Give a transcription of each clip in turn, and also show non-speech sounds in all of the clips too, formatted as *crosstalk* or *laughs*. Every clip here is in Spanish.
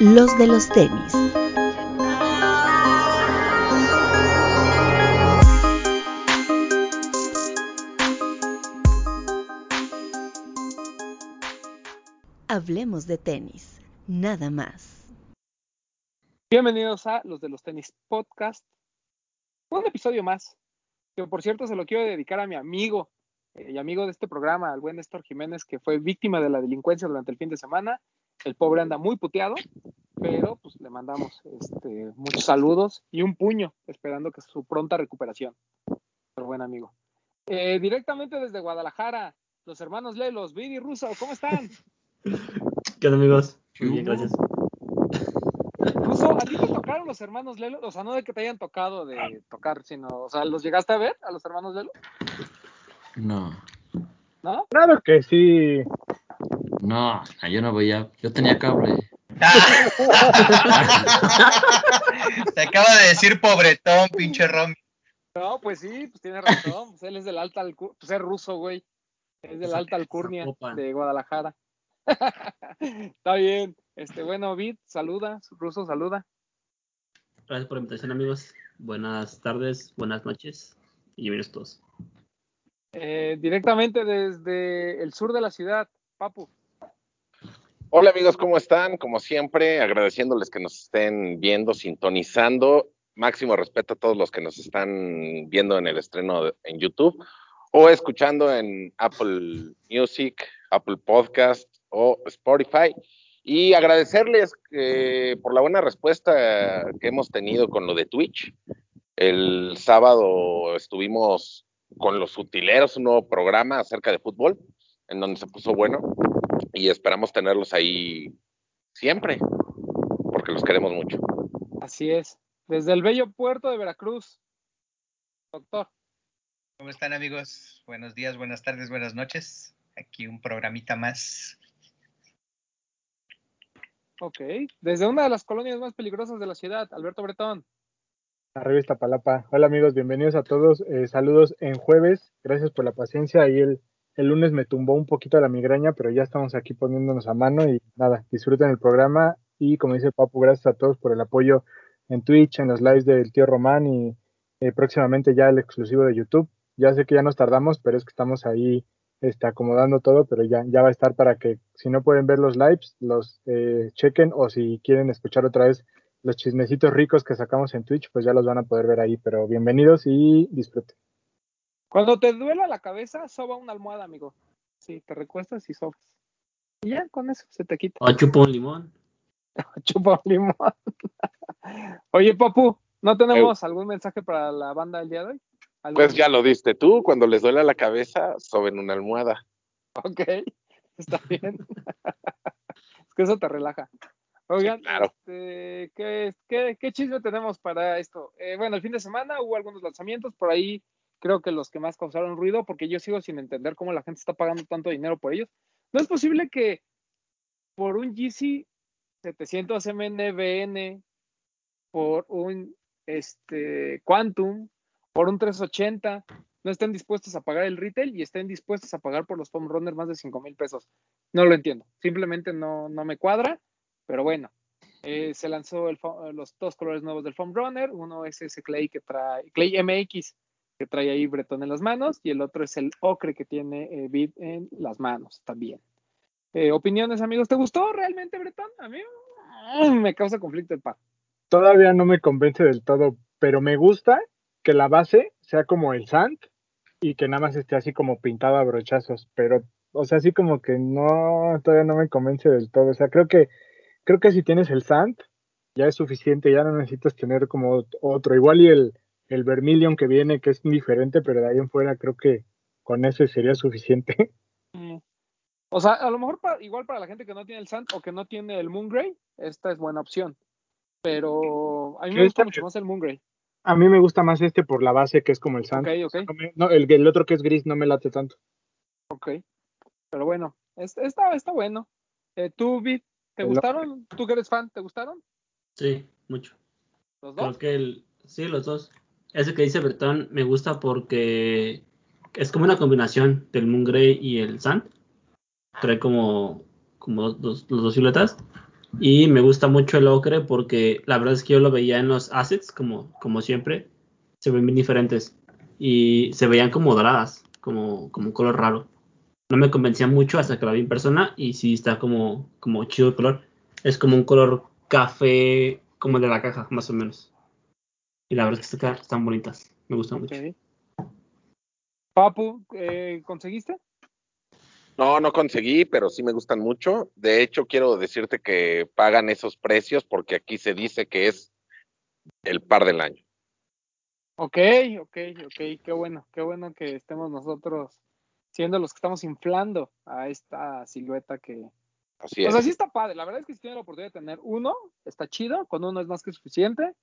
los de los tenis. Hablemos de tenis, nada más. Bienvenidos a los de los tenis podcast. Un episodio más, que por cierto se lo quiero dedicar a mi amigo eh, y amigo de este programa, al buen Néstor Jiménez, que fue víctima de la delincuencia durante el fin de semana. El pobre anda muy puteado, pero pues le mandamos este, muchos saludos y un puño, esperando que su pronta recuperación. Pero buen amigo. Eh, directamente desde Guadalajara, los hermanos Lelos, Vidi Russo, ¿cómo están? ¿Qué onda, amigos? Muy bien, gracias. Russo, ¿a ti te tocaron los hermanos Lelo? O sea, no de que te hayan tocado de tocar, sino, o sea, ¿los llegaste a ver a los hermanos Lelo? No. ¿No? Claro que sí. No, yo no veía. Yo tenía cable. *laughs* Te acaba de decir pobretón, pinche Romy. No, pues sí, pues tiene razón. Pues él es del alta alcurnia, pues es ruso, güey. Es del alta alcurnia de Guadalajara. *laughs* Está bien. Este, bueno, Vid, saluda, ruso, saluda. Gracias por la invitación, amigos. Buenas tardes, buenas noches y bienvenidos todos. Eh, directamente desde el sur de la ciudad, Papu. Hola amigos, ¿cómo están? Como siempre, agradeciéndoles que nos estén viendo, sintonizando. Máximo respeto a todos los que nos están viendo en el estreno de- en YouTube o escuchando en Apple Music, Apple Podcast o Spotify. Y agradecerles eh, por la buena respuesta que hemos tenido con lo de Twitch. El sábado estuvimos con los utileros, un nuevo programa acerca de fútbol, en donde se puso bueno y esperamos tenerlos ahí siempre, porque los queremos mucho. Así es. Desde el bello puerto de Veracruz. Doctor. ¿Cómo están, amigos? Buenos días, buenas tardes, buenas noches. Aquí un programita más. Ok. Desde una de las colonias más peligrosas de la ciudad, Alberto Bretón. La revista Palapa. Hola amigos, bienvenidos a todos. Eh, saludos en jueves. Gracias por la paciencia. Ahí el, el lunes me tumbó un poquito la migraña, pero ya estamos aquí poniéndonos a mano y nada, disfruten el programa. Y como dice Papu, gracias a todos por el apoyo en Twitch, en los lives del tío Román y eh, próximamente ya el exclusivo de YouTube. Ya sé que ya nos tardamos, pero es que estamos ahí este, acomodando todo, pero ya, ya va a estar para que si no pueden ver los lives, los eh, chequen o si quieren escuchar otra vez los chismecitos ricos que sacamos en Twitch, pues ya los van a poder ver ahí. Pero bienvenidos y disfruten. Cuando te duela la cabeza, soba una almohada, amigo. Sí, te recuestas y sobas. Y ya, con eso se te quita. O chupo un limón. Chupa un limón. *laughs* *laughs* Oye, Papu, ¿no tenemos algún mensaje para la banda del día de hoy? ¿Algún- Pues ya lo diste tú, cuando les duele la cabeza, soben una almohada. *laughs* Ok, está bien. es que eso te relaja. Oigan, claro. este, ¿qué, qué, qué chisme tenemos para esto? Eh, bueno, el fin de semana hubo algunos lanzamientos, por ahí creo que los que más causaron ruido, porque yo sigo sin entender cómo la gente está pagando tanto dinero por ellos. No es posible que por un GC 700 MNBN, por un este, Quantum, por un 380, no estén dispuestos a pagar el retail y estén dispuestos a pagar por los foam runners más de 5 mil pesos. No lo entiendo. Simplemente no, no me cuadra, pero bueno. Eh, se lanzó los dos colores nuevos del foam runner. Uno es ese Clay que trae, Clay MX, que trae ahí Bretón en las manos, y el otro es el ocre que tiene eh, Bid en las manos también. Eh, opiniones, amigos. ¿Te gustó realmente, Bretón? A mí mm, me causa conflicto de paz. Todavía no me convence del todo, pero me gusta que la base sea como el sand y que nada más esté así como pintado a brochazos, pero, o sea, así como que no, todavía no me convence del todo. O sea, creo que, creo que si tienes el sand, ya es suficiente, ya no necesitas tener como otro. Igual y el, el Vermilion que viene, que es diferente, pero de ahí en fuera creo que con eso sería suficiente. *laughs* Mm. O sea, a lo mejor para- igual para la gente que no tiene el Sand o que no tiene el Moongrey, esta es buena opción. Pero a mí me gusta mucho más el Moongrey. A mí me gusta más este por la base que es como el sand. Ok, ok, No el, el otro que es gris no me late tanto. ok. Pero bueno, es- está, está bueno. Eh, ¿Tú, Vid, te El- gustaron? ¿Tú que eres fan, te gustaron? Sí, mucho. ¿Los Creo dos? que el. Sí, los dos. Ese que dice Bertón me gusta porque es como una combinación del Moon Grey y el Sand. Trae como, como dos- los dos siluetas. Y me gusta mucho el ocre porque la verdad es que yo lo veía en los assets, como, como siempre. Se ven bien diferentes. Y se veían como doradas, como, como un color raro. No me convencía mucho hasta que la vi en persona y sí está como, como chido el color. Es como un color café, como el de la caja, más o menos. Y la verdad es que están, están bonitas. Me gustan mucho. Papu, eh, ¿conseguiste? No, no conseguí, pero sí me gustan mucho. De hecho, quiero decirte que pagan esos precios porque aquí se dice que es el par del año. Ok, ok, ok, qué bueno, qué bueno que estemos nosotros siendo los que estamos inflando a esta silueta que... Así O sea, es. sí está padre, la verdad es que si tienen la oportunidad de tener uno, está chido, con uno es más que suficiente.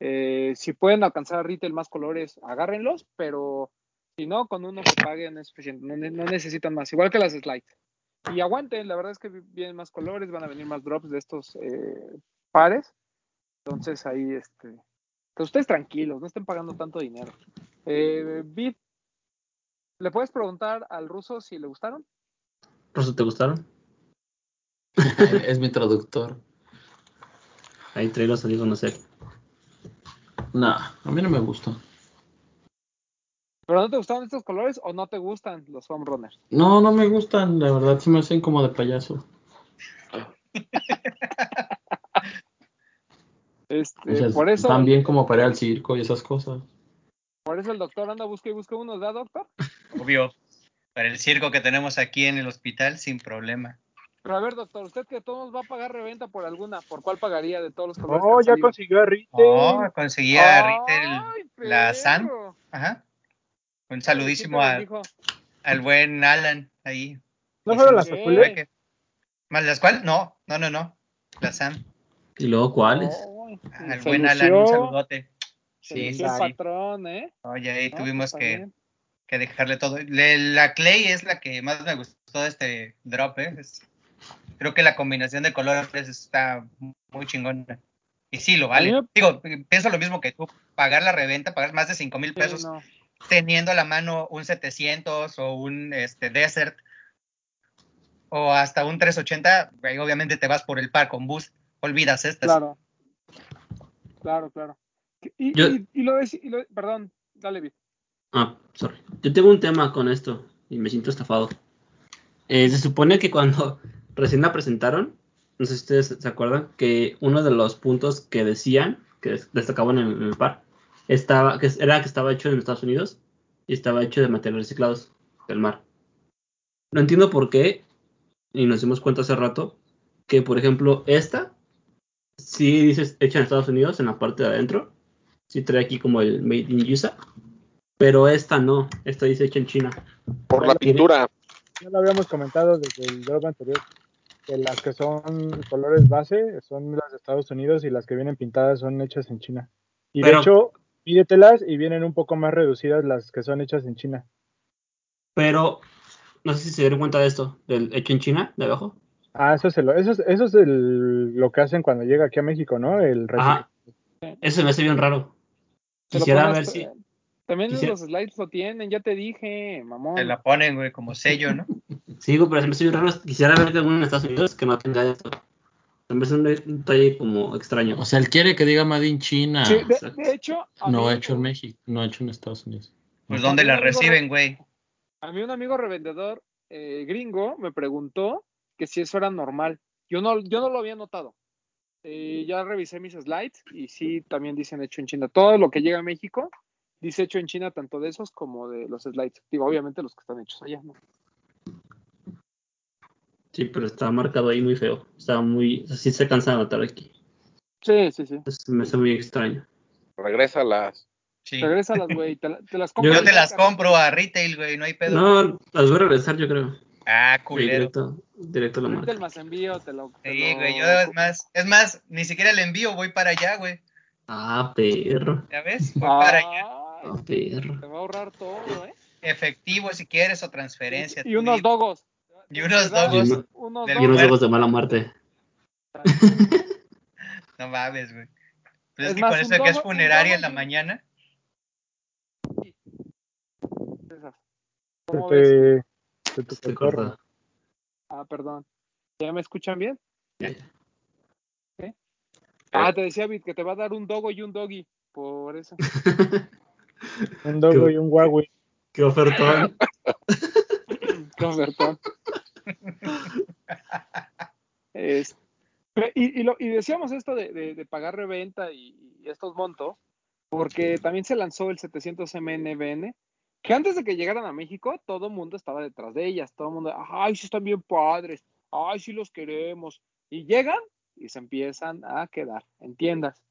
Eh, si pueden alcanzar a retail más colores, agárrenlos, pero si no, con uno que paguen es suficiente, no, ne- no necesitan más, igual que las slides. Y aguanten, la verdad es que vi- vienen más colores, van a venir más drops de estos eh, pares. Entonces ahí, este, que ustedes tranquilos, no estén pagando tanto dinero. Eh, Vid, ¿le puedes preguntar al ruso si le gustaron? ¿Rosa, te gustaron? *laughs* Es mi traductor. Ahí trae los amigos, no sé. Nah, a mí no me gusta. ¿Pero no te gustaron estos colores o no te gustan los foam runners? No, no me gustan, la verdad, sí me hacen como de payaso. *laughs* Este, O sea, por eso, También como para ir al circo y esas cosas. por eso el doctor anda busca y busca unos, ¿verdad, doctor? Obvio. Para el circo que tenemos aquí en el hospital, sin problema. Pero a ver, doctor, usted que todos va a pagar reventa por alguna, ¿por cuál pagaría de todos los colores? que Oh, han ya consiguió a Rite. Oh, conseguía retail ¡Ay, la San. Ajá. Un ¿Quién saludísimo al, al buen Alan ahí. ¿No fueron las azules? ¿Más las cuál? No, no, no, no. La Sam. ¿Y luego cuáles? Ay, Al buen Alan, un lució, saludote. se Sí, sí, lució patrón, ¿eh? Oye, ahí No, tuvimos pues, está que, que dejarle todo. Le- la Clay es la que más me gustó de este drop, ¿eh? Es- creo que la combinación de colores está muy chingona. Y sí, lo vale. Digo, pienso lo mismo que tú. Pagar la reventa, pagar más de 5 mil Sí, pesos no. teniendo a la mano un 700 o un este, Desert o hasta un 380, güey, obviamente te vas por el par con boost. Olvidas estas. Claro. Claro, claro. Y, Yo- y, y lo y lo- perdón, dale. Ah, sorry. Yo tengo un tema con esto y me siento estafado. Eh, se supone que cuando recién la presentaron, no sé si ustedes se acuerdan, que uno de los puntos que decían, que des- destacaban en, en el par, estaba, que era que estaba hecho en Estados Unidos y estaba hecho de materiales reciclados del mar. No entiendo por qué, y nos dimos cuenta hace rato, que por ejemplo esta, sí dice hecha en Estados Unidos, en la parte de adentro, sí trae aquí como el Made in USA, pero esta no, esta dice hecha en China. Por la Tiene- pintura. Ya lo habíamos comentado desde el drop anterior, las que son colores base son las de Estados Unidos y las que vienen pintadas son hechas en China. Y Pero- de hecho, pídetelas y vienen un poco más reducidas las que son hechas en China. Pero no sé si se dieron cuenta de esto, del hecho en China, de abajo. Ah, eso es, el- eso es, eso es el- lo que hacen cuando llega aquí a México, ¿no? El Ajá. Eso se me hace bien raro. Quisiera pones, ver si. También quisiera- los slides lo tienen, ya te dije, mamón. Te la ponen, güey, como sello, ¿no? *laughs* Sí, digo, pero hace bien raro. Quisiera ver que alguno en Estados Unidos que no tenga esto. Me hace un, un detalle como extraño. O sea, él quiere que diga Made in China. Sí, de, hecho, no mí hecho en México, no hecho en Estados Unidos. Pues ¿dónde la reciben, re- güey? A mí un amigo revendedor eh, gringo me preguntó que si eso era normal. Yo no, yo no lo había notado. Eh, ya revisé mis slides y sí, también dicen hecho en China. Todo lo que llega a México dice hecho en China, tanto de esos como de los slides. Digo, obviamente los que están hechos allá, ¿no? Sí, pero está marcado ahí muy feo. Está muy. Así se cansa de notar aquí. Sí, sí, sí. Entonces, me hace muy extraño. Regrésalas. Sí. Regrésalas, güey. Te, la- te las compro. Yo te las compro a retail, güey, no hay pedo. No, las voy a regresar, yo creo. Ah, culero. directo, directo a la marca. el más envío, te lo. te Sí, lo- güey, yo es más, es más, ni siquiera el envío, voy para allá, güey. Ah, perro. ¿Ya ves? Voy para allá. Ah, perro. te va a ahorrar todo, ¿eh? Efectivo si quieres o transferencia. Y unos dogos. Y unos Te dogos Unos Y unos dogos. de mala muerte. *laughs* No mames, güey. Pues es, Es que un eso que es funeraria dogo en la mañana. ¿Cómo ves? Este, Estoy cotorro. cortado. Ah, perdón. ¿Ya me escuchan bien? Ah, te decía Bit que te va a dar un dogo y un doggy. Por eso. *laughs* Un dogo Qué- y un Huawei. *laughs* Qué ofertón. Con Bertón. Y, decíamos esto de, pagar reventa y, estos montos, porque también se lanzó el 700 MNBN, que antes de que llegaran a México, todo el mundo estaba detrás de ellas, todo el mundo, ay, sí están bien padres, ay, sí los queremos, y llegan y se empiezan a quedar en tiendas.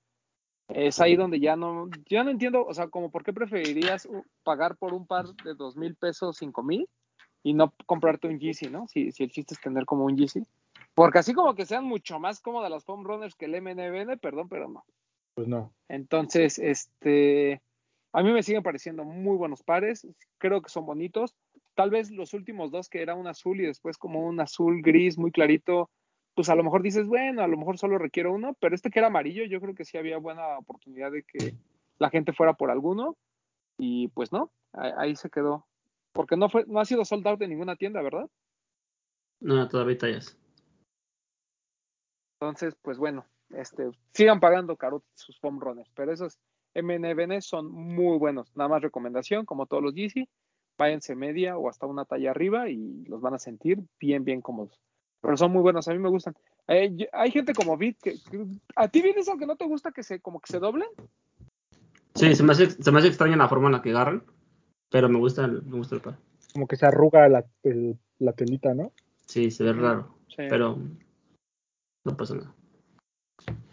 Es ahí donde ya no, ya no entiendo, o sea, como por qué preferirías pagar por un par de dos mil pesos, cinco mil, y no comprarte un Yeezy, ¿no? Si, si el chiste es tener como un Yeezy. Porque así como que sean mucho más cómodas las foam runners que el MNBN, perdón, pero no. Pues no. Entonces, este, a mí me siguen pareciendo muy buenos pares, creo que son bonitos. Tal vez los últimos dos, que era un azul y después como un azul gris muy clarito, pues a lo mejor dices, bueno, a lo mejor solo requiero uno, pero este que era amarillo, yo creo que sí había buena oportunidad de que la gente fuera por alguno. Y pues no, ahí, ahí se quedó. Porque no fue, no ha sido sold out en ninguna tienda, ¿verdad? No, todavía tallas. Entonces, pues bueno, este, sigan pagando caro sus foam runners, pero esos MNBN son muy buenos. Nada más recomendación, como todos los Yeezy, váyanse media o hasta una talla arriba y los van a sentir bien, bien cómodos. Pero son muy buenos, a mí me gustan. Eh, yo- hay gente como Vid que, que- a ti viene eso que no te gusta que se como que se doblen. Sí, se me hace, se me hace extraña la forma en la que agarran, pero me gusta el, me gusta el par. Como que se arruga la, el- la telita, ¿no? Sí, se ve raro, Sí. pero no pasa nada.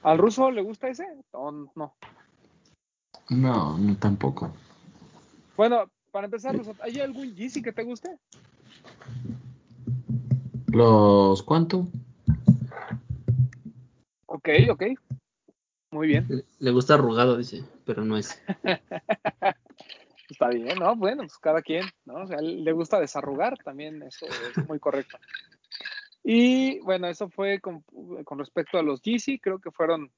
¿Al ruso le gusta ese o no? No, no tampoco. Bueno, para empezar, ¿hay algún Yeezy que te guste? Los Quantum. Ok, ok. Muy bien. Le, le gusta arrugado, dice, pero no es. *laughs* Está bien, ¿no? Bueno, pues cada quien, ¿no? O sea, le gusta desarrugar también, eso es muy correcto. Y bueno, eso fue con, con respecto a los Yeezy, creo que fueron,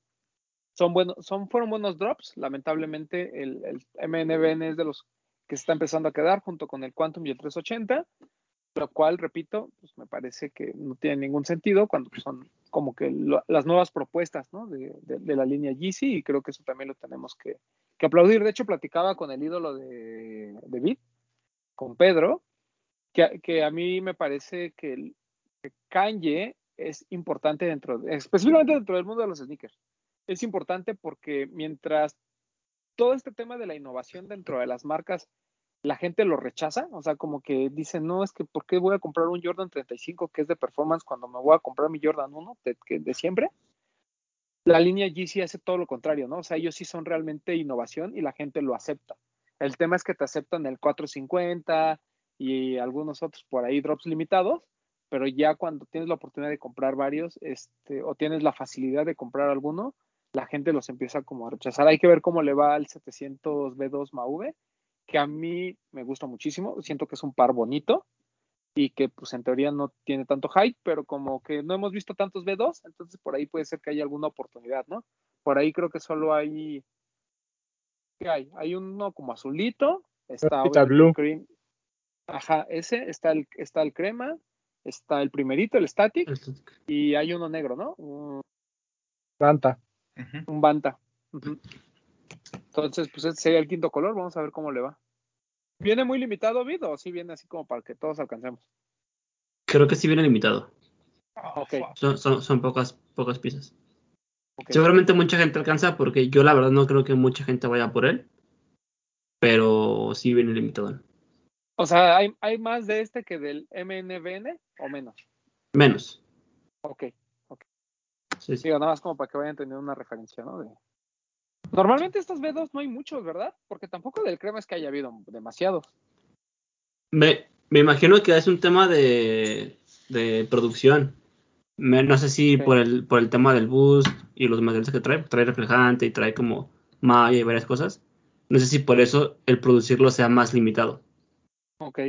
son buenos, son, fueron buenos drops. Lamentablemente el, el MNBN es de los que se está empezando a quedar junto con el Quantum y el 380, lo cual, repito, pues me parece que no tiene ningún sentido cuando son como que las nuevas propuestas, ¿no? De, de- de la línea Yeezy y creo que eso también lo tenemos que, que aplaudir. De hecho, platicaba con el ídolo de, de con Pedro, que, que a mí me parece que, el, que Kanye es importante dentro, de- específicamente dentro del mundo de los sneakers. Es importante porque mientras todo este tema de la innovación dentro de las marcas, la gente lo rechaza, o sea, como que dicen, no, es que ¿por qué voy a comprar un Jordan 35 que es de performance cuando me voy a comprar mi Jordan 1 de, de siempre? La línea Yeezy hace todo lo contrario, ¿no? O sea, ellos sí son realmente innovación y la gente lo acepta. El tema es que te aceptan el 450 y algunos otros por ahí drops limitados, pero ya cuando tienes la oportunidad de comprar varios, este, o tienes la facilidad de comprar alguno, la gente los empieza como a rechazar. Hay que ver cómo le va al 700 B2 MAV, que a mí me gusta muchísimo, siento que es un par bonito y que pues en teoría no tiene tanto hype, pero como que no hemos visto tantos B2, entonces por ahí puede ser que haya alguna oportunidad, ¿no? Por ahí creo que solo hay, ¿qué hay? Hay uno como azulito, está blue. cream, ajá, ese, está el, está el crema, está el primerito, el static, y hay uno negro, ¿no? Un, Santa. Ujú. un banta. Entonces, pues ese sería el quinto color, vamos a ver cómo le va. ¿Viene muy limitado, Vid, o sí viene así como para que todos alcancemos? Creo que sí viene limitado. Oh, Ok. fuck. Son, son, son pocas, pocas piezas. Ok. Seguramente mucha gente alcanza porque yo la verdad no creo que mucha gente vaya por él. Pero sí viene limitado. O sea, ¿hay, ¿hay más de este que del MNBN o menos? Menos. Ok. Sí, sí. Digo, nada más como para que vayan teniendo una referencia, ¿no? De- Normalmente estos B2 no hay muchos, ¿verdad? Porque tampoco del crema es que haya habido demasiados. Me, me imagino que es un tema de, de producción. Me- no sé si por el por el tema del boost y los materiales que trae, trae reflejante y trae como malla y varias cosas. No sé si por eso el producirlo sea más limitado. Ok.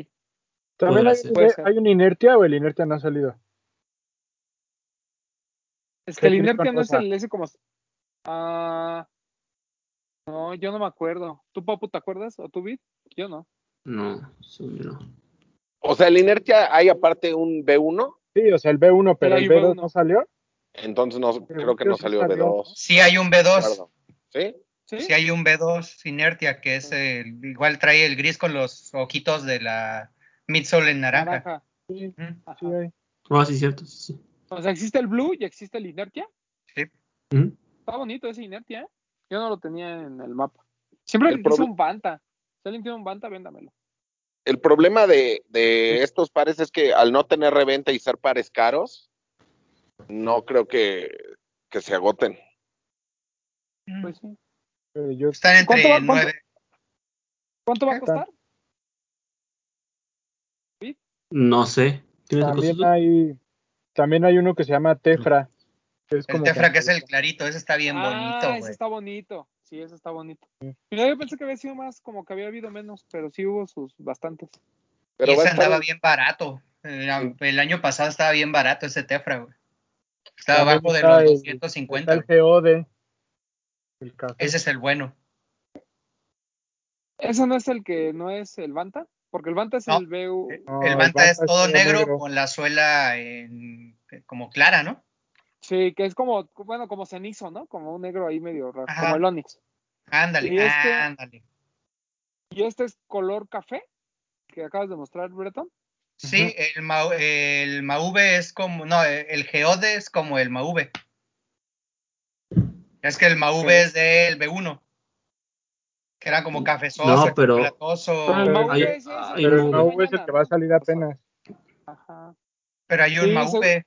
También hay, ser. hay una inercia o el inertia no ha salido. Es ¿Qué que el inertia no es el ese como. Ah. No, yo no me acuerdo. ¿Tú, Papu, te acuerdas? ¿O tú, Vid? Yo no. No, yo no. O sea, el inertia hay aparte un B1. Sí, o sea, el B1, pero el un B2 B1. no salió. Entonces no, creo que no salió salió. B2. Sí hay un B2. Acuerdo. ¿Sí? ¿Sí? Sí hay un B2 Inertia que es el, igual trae el gris con los ojitos de la midsole en naranja. Naranja. Sí. Ajá. sí hay. Ah, sí, cierto. Sí, sí. O sea, existe el Blue y existe el Inertia. Sí. Ujú. Está bonito ese Inertia. ¿eh? Yo no lo tenía en el mapa. Siempre El quise un Banta. Si alguien tiene un Banta, véndamelo. El problema de, de estos pares es que al no tener reventa y ser pares caros, no creo que, que se agoten. Pues sí. Eh, yo Están ¿Cuánto va- entre cuánto? 9. ¿Cuánto va a costar? No sé. ¿Qué me tocó también hay también hay uno que se llama Tefra. El Tefra, que es el clarito, ese está bien ah, bonito, ese está bonito. Sí, ese está bonito. Mira, yo pensé que había sido más, como que había habido menos, pero sí hubo sus bastantes. Pero y ese andaba en- bien barato. El, el año pasado estaba bien barato ese Tefra, güey. Estaba abajo de los el- 250. Está el Geode. El café. Ese es el bueno. ¿Ese no es el que no es el Banta? Porque el Banta es No. el BU. No, el el Banta es Banta es todo todo negro, negro. con la suela en, como clara, ¿no? Sí, que es como, bueno, como cenizo, ¿no? Como un negro ahí medio raro, Ajá. como el Onix. Ándale, Y este- ándale. Y este es color café, que acabas de mostrar, Breton. Sí, el, Mau- el Mauve es como, no, el Geode es como el Mauve. Es que el Mauve Ok. es del B1. Que era como cafezoso, No, pero- chocolatoso. Pero el Mauve es el el es el que va a salir apenas. Ajá. Pero hay un Sí, Mauve.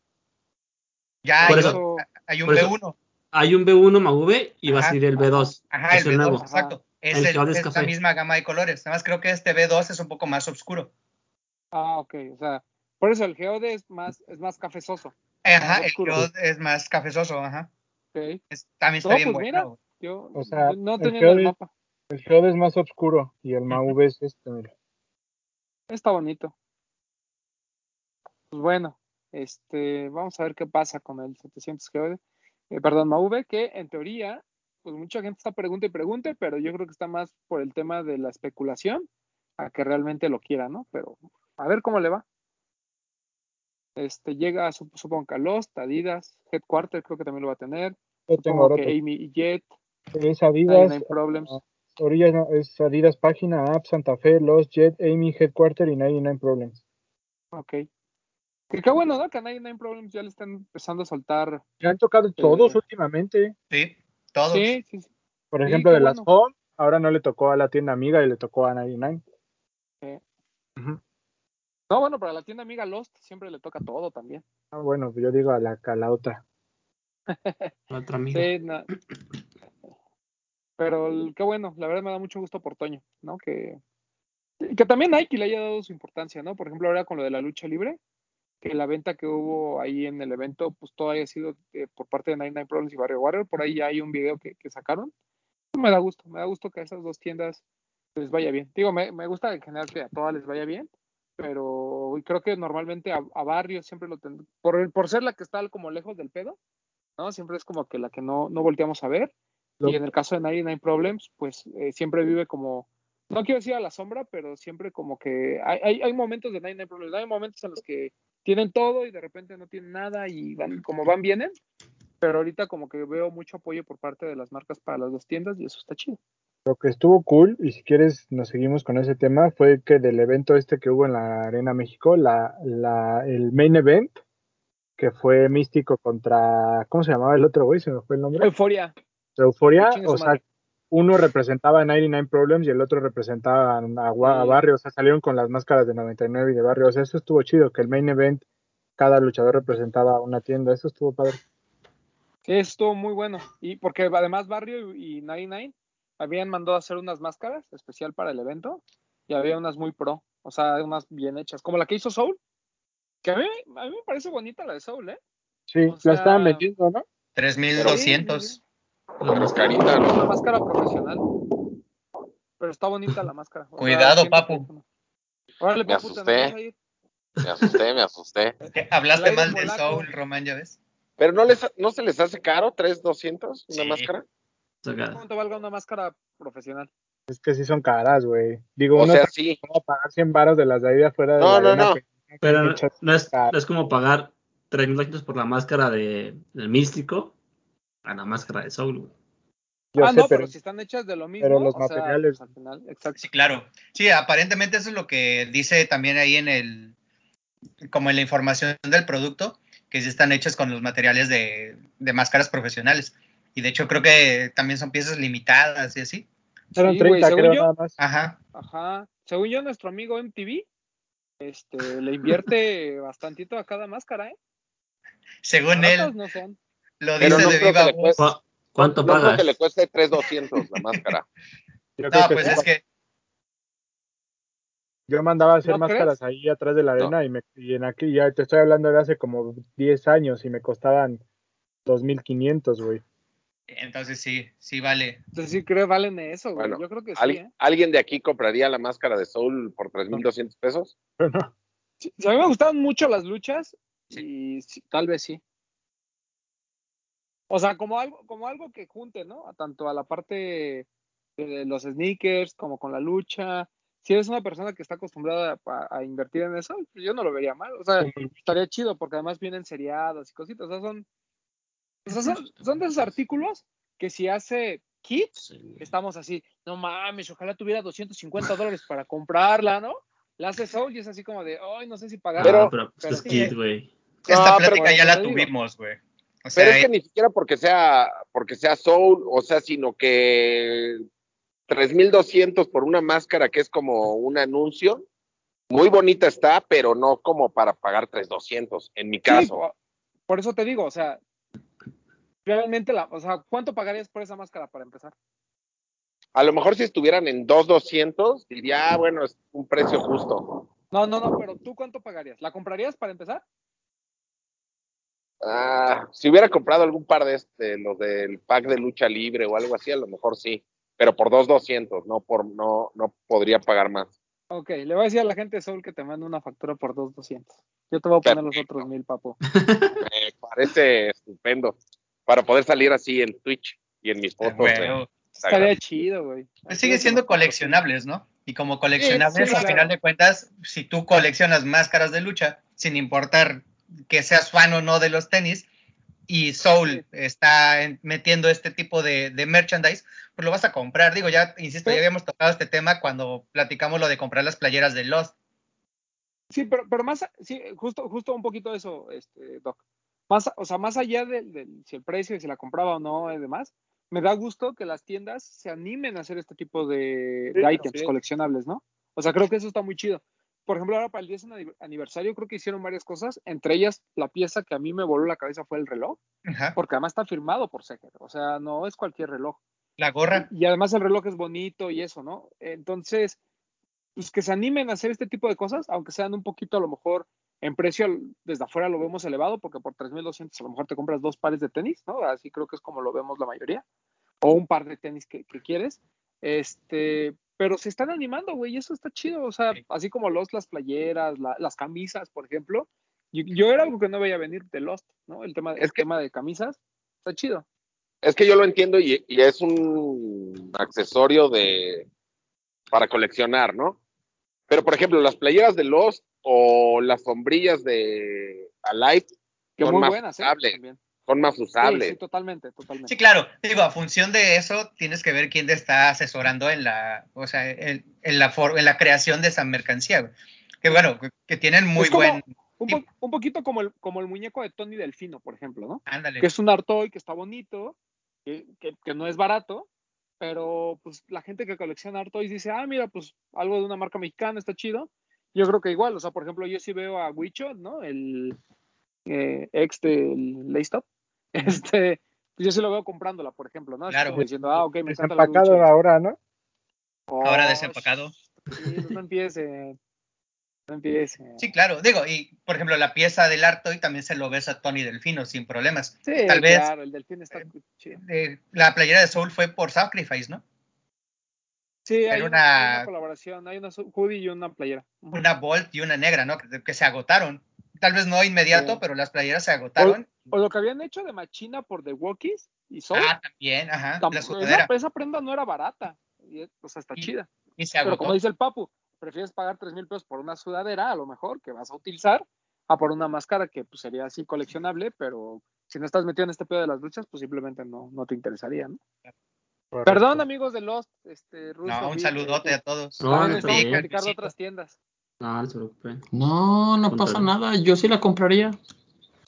Ya Por hay, eso- un- hay un por eso- B1. Hay un B1 MAV y va a salir el B2. Ajá, es el el B2, nuevo. exacto. Es, El el- Geode es es la misma gama de colores. Nada más creo que este B2 es un poco más oscuro. Ah, ok. O sea, por eso el Geode es más, es más cafezoso. Ajá, Más el. Geode es más cafezoso, ajá. Ok. Es- también está No, bien pues bueno. mira. Yo, O sea, yo no el tenía en el Geode- mapa. El Geode es más oscuro y el *laughs* Mau es este, mira. Está bonito. Pues bueno, este, vamos a ver qué pasa con el 700 GOD, eh, perdón, MAV, que en teoría, pues mucha gente está pregunta y pregunte, pero yo creo que está más por el tema de la especulación a que realmente lo quiera, ¿no? Pero a ver cómo le va. Este llega, sup- supongo que a Lost, Adidas, Headquarter creo que también lo va a tener. Yo tengo que Amy y Jet, Es Adidas, 99 Problems. ah, Orillas no, es Adidas página, App, Santa Fe, Los Jet, Amy, Headquarter y 99 Problems. Ok. Que qué bueno, ¿no? Que a 99 Problems ya le están empezando a soltar. Ya han tocado todos Eh, últimamente. Sí, todos. Sí, sí, sí. Por sí, ejemplo, de las bueno. Home, ahora no le tocó a la tienda amiga y le tocó a 99. No, bueno, para la tienda amiga Lost siempre le toca todo también. Ah, bueno, yo digo a la, a la otra. *laughs* La otra amiga. Sí, no. Pero el- qué bueno, la verdad me da mucho gusto por Toño, ¿no? Que, que también Nike le haya dado su importancia, ¿no? Por ejemplo, ahora con lo de la lucha libre, que la venta que hubo ahí en el evento, pues todo haya sido eh, por parte de 99 Problems y Barrio Warrior, por ahí ya hay un video que, que sacaron. Me da gusto, me da gusto que a esas dos tiendas les vaya bien. Digo, me, me gusta en general que a todas les vaya bien, pero creo que normalmente a, a Barrio siempre lo tendré, por, por ser la que está como lejos del pedo, ¿no? Siempre es como que la que no, no volteamos a ver. Lo- Y en el caso de 99 Problems, pues eh, siempre vive como, no quiero decir a la sombra, pero siempre como que hay, hay, hay momentos de 99 Problems, hay momentos en los que tienen todo y de repente no tienen nada y van como van, vienen. Pero ahorita como que veo mucho apoyo por parte de las marcas para las dos tiendas y eso está chido. Lo que estuvo cool, y si quieres nos seguimos con ese tema, fue que del evento este que hubo en la Arena México, la, la, el main event, que fue Místico contra, ¿cómo se llamaba el otro güey? Se me fue el nombre. Euforia. Euforia, o sea. Uno representaba a 99 Problems y el otro representaba a, a. Barrio, o sea, salieron con las máscaras de 99 y de Barrio, o sea, eso estuvo chido, que el main event, cada luchador representaba una tienda, eso estuvo padre. Sí, eso estuvo muy bueno. Y porque además Barrio y 99 habían mandado a hacer unas máscaras especial para el evento y había unas muy pro, o sea, unas bien hechas, como la que hizo Soul, que a mí, a mí me parece bonita la de Soul, ¿eh? Sí, O la sea- estaban vendiendo, ¿no? 3200. Pero es carita, Es ¿no? una máscara profesional. Pero está bonita la máscara. O sea, Cuidado, siento papu. Órale, Me papu, te asusté. nos vas a ir. Me asusté, me asusté. Hablaste mal del polaco. Soul, Román, ya ves. Pero no les no se les hace caro, 3,200 una Sí. máscara. Saca- ¿Cómo te valga una máscara profesional? Es que sí son caras, güey. Digo, O uno sea, se sí. a pagar 100 baros de las de ahí de afuera de No, la no, arena, no. pero no, es, no es como pagar 3.200 por la máscara de, del místico a la máscara de Soul, güey. Yo ah, sé, no, pero, pero, si están hechas de lo mismo. pero los sea, materiales- al final, exacto. Sí, claro. Sí, aparentemente eso es lo que dice también ahí en el, como en la información del producto, que sí están hechas con los materiales de, de máscaras profesionales. Y de hecho creo que también son piezas limitadas y así. eran Sí, güey, 30 según creo yo- nada más. Ajá. Ajá. Según yo, nuestro amigo MTV este, le invierte *laughs* bastantito a cada máscara, ¿eh? Según Baratas él, no son. Lo dice no de creo viva que le voz. cueste, ¿Cu- ¿Cuánto no creo pagas? que le cueste 3.200 la máscara. *laughs* Yo, creo No, pues es que Yo mandaba a hacer ¿No máscaras ahí atrás de la arena y, me, y en aquí ya te estoy hablando de hace como 10 años y me costaban 2.500, güey. entonces sí, sí vale. Entonces sí creo que valen eso, güey. Bueno, Yo creo que ¿Al- sí, ¿eh? ¿Alguien de aquí compraría la máscara de Soul por 3.200 pesos? *laughs* Sí, sí, a mí me gustaban mucho las luchas y sí, tal vez sí. O sea, como algo, como algo que junte, ¿no? Tanto a la parte de los sneakers como con la lucha. Si eres una persona que está acostumbrada a, a invertir en eso, pues yo no lo vería mal. O sea, estaría chido porque además vienen seriadas y cositas. O sea, son, o sea, son, son de esos artículos que si hace Kit, estamos así, no mames, ojalá tuviera 250 dólares para comprarla, ¿no? La hace Soul y es así como de, ay, no sé si pagar. Ah, Pero- pero, pues, pero es sí. Kid, güey. Esta No, pero plática ya la tuvimos, güey. O sea, Pero es que ni siquiera porque sea, porque sea Soul, o sea, sino que 3.200 por una máscara que es como un anuncio, muy bonita está, pero no como para pagar 3.200, en mi Sí, caso. por, por eso te digo, o sea, realmente, la, o sea, ¿cuánto pagarías por esa máscara para empezar? A lo mejor si estuvieran en 2.200, diría, ah, bueno, es un precio justo. No, no, no, pero ¿tú cuánto pagarías? ¿La comprarías para empezar? Ah, si hubiera comprado algún par de este, los del pack de lucha libre o algo así, a lo mejor sí, pero por 2.200, no por, no, no podría pagar más. Ok, le voy a decir a la gente de Soul que te mande una factura por 2,200. Yo te voy a poner los otros mil, papo. Me parece estupendo para poder salir así en Twitch y en mis fotos. güey, de Estaría chido, güey. Pues sigue siendo coleccionables, ¿no? Y como coleccionables, sí, al claro. final de cuentas, si tú coleccionas máscaras de lucha, sin importar que seas fan o no de los tenis, y Soul Sí. está en- metiendo este tipo de, de merchandise, pues lo vas a comprar. Digo, ya, insisto, ya habíamos tocado este tema cuando platicamos lo de comprar las playeras de Lost. Sí, pero, pero más, sí, justo, justo un poquito eso, este, Doc. Más, o sea, más allá del, del- si el precio, si la compraba o no y demás, me da gusto que las tiendas se animen a hacer este tipo de, de Sí, ítems sí. coleccionables, ¿no? O sea, creo que eso está muy chido. Por ejemplo, ahora para el 10 aniv- aniversario creo que hicieron varias cosas, entre ellas la pieza que a mí me voló la cabeza fue el reloj, Ajá. porque además está firmado por Seger, o sea, no es cualquier reloj. La gorra. Y además el reloj es bonito y eso, ¿no? Entonces, pues que se animen a hacer este tipo de cosas, aunque sean un poquito a lo mejor en precio, desde afuera lo vemos elevado, porque por 3.200 a lo mejor te compras dos pares de tenis, ¿no? Así creo que es como lo vemos la mayoría. O un par de tenis que, que quieres. Este, pero se están animando, güey, y eso está chido. O sea, Sí. así como los, las playeras, la- las camisas, por ejemplo. Yo, yo era algo que no veía venir de Lost, ¿no? El tema, Es el que- tema de camisas. Está chido. Es que yo lo entiendo y, y es un accesorio de para coleccionar, ¿no? Pero, por ejemplo, las playeras de Lost o las sombrillas de Alive Que son muy más buenas, ¿eh? Son más Sí, usables. sí, totalmente, totalmente. Sí, claro. Digo, a función de eso, tienes que ver quién te está asesorando en la, o sea, en, en la, for- en la creación de esa mercancía. Que bueno, que, que tienen muy como- buen. Un, po- un poquito como el, como el muñeco de Tony Delfino, por ejemplo, ¿no? Ándale. Que es un Artoy que está bonito, que, que- que no es barato, pero pues la gente que colecciona Artoys dice, ah, mira, pues algo de una marca mexicana está chido. Yo creo que igual, o sea, por ejemplo, yo sí veo a Wicho, ¿no? El eh, ex del Laystop. *laughs* Este, pues yo sí lo veo comprándola, por ejemplo, ¿no? Claro. como diciendo, ah, ok, me encanta la ahora, ¿no? Ahora Oh, desempacado. Sí, pues no empiece. No empiece. Sí, claro. Digo, y por ejemplo, la pieza del Artoy también se lo ves a Tony Delfino sin problemas. Sí, Tal vez claro, el delfín está chido. eh, la playera de Soul fue por Sacrifice, ¿no? Sí, hay Era una, una- hay una colaboración, hay una hoodie y una playera. Una Bolt y una negra, ¿no? Que, que se agotaron. Tal vez no inmediato, Sí. pero las playeras se agotaron. O lo que habían hecho de Machina por The Walkies y Soul, Ah, también, ajá. tam- La esa, sudadera. esa prenda no era barata. Y, o sea, está Y- chida. Y se Pero como dice el Papu, prefieres pagar tres mil pesos por una sudadera, a lo mejor, que vas a utilizar, a por una máscara que pues, sería así coleccionable, pero si no estás metido en este pedo de las luchas, pues simplemente no, no te interesaría, ¿no? Correcto. Perdón, amigos de Lost, este, Russo, No, un saludote eh, a todos. No, También no, otras tiendas. No, no se preocupen. No, no pasa nada. Yo sí la compraría.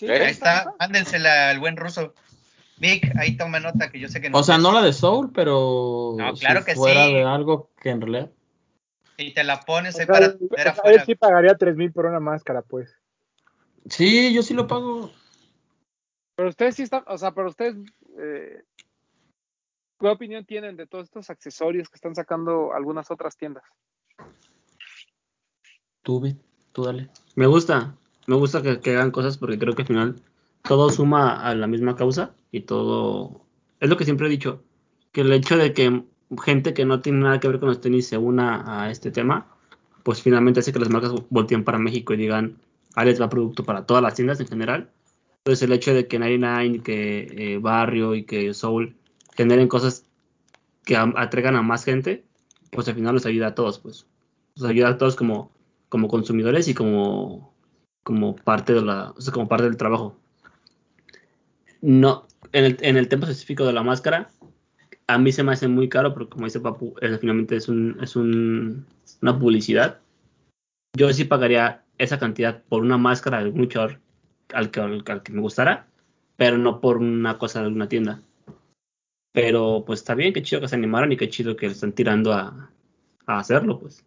Eh, ¿Te Ahí está, mándensela al buen ruso. Vic, ahí toma nota que yo sé que no. O sea, no la de Soul, pero No, claro si que fuera sí. de algo que en realidad. Y te la pones O ahí para o sea, afuera. él sí pagaría 3 mil por una máscara, pues. Sí, yo sí lo pago. Pero ustedes sí están, o sea, pero ustedes, eh, ¿qué opinión tienen de todos estos accesorios que están sacando algunas otras tiendas? Tú, dale. Me gusta, me gusta que, que hagan cosas porque creo que al final todo suma a la misma causa y todo... Es lo que siempre he dicho, que el hecho de que gente que no tiene nada que ver con los tenis se una a este tema, pues finalmente hace que las marcas volteen para México y digan, ahí les va producto para todas las tiendas en general. Entonces el hecho de que 99, que eh, Barrio y que Soul generen cosas que atraigan a más gente, pues al final nos ayuda a todos, pues. Nos ayuda a todos como, como consumidores y como, como parte de la, o sea, como parte del trabajo. No, en el, en el tema específico de la máscara, a mí se me hace muy caro, porque como dice Papu, eh, finalmente es un, es un, una publicidad. Yo sí pagaría esa cantidad por una máscara de un luchador al que, al, que me gustara, pero no por una cosa de una tienda. Pero pues está bien, qué chido que se animaron y qué chido que le están tirando a, a hacerlo, pues.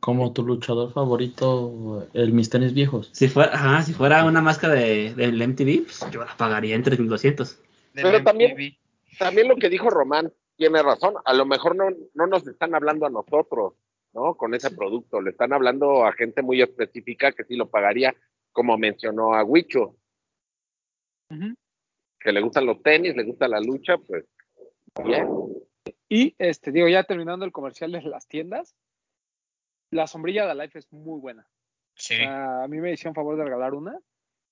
Como tu luchador favorito, el Mis Tenis Viejos. Si fuera, ajá, si fuera una máscara de, del MTV, pues, yo la pagaría en 3200. del Pero también-. También lo que dijo Román tiene razón. A lo mejor no, no nos están hablando a nosotros, ¿no? Con ese producto. Le están hablando a gente muy específica que sí lo pagaría, como mencionó a Huicho, que le gustan los tenis, le gusta la lucha, pues bien. Y este, digo, ya terminando el comercial de las tiendas, la sombrilla de Life es muy buena. Sí. O sea, a mí me hicieron favor de regalar una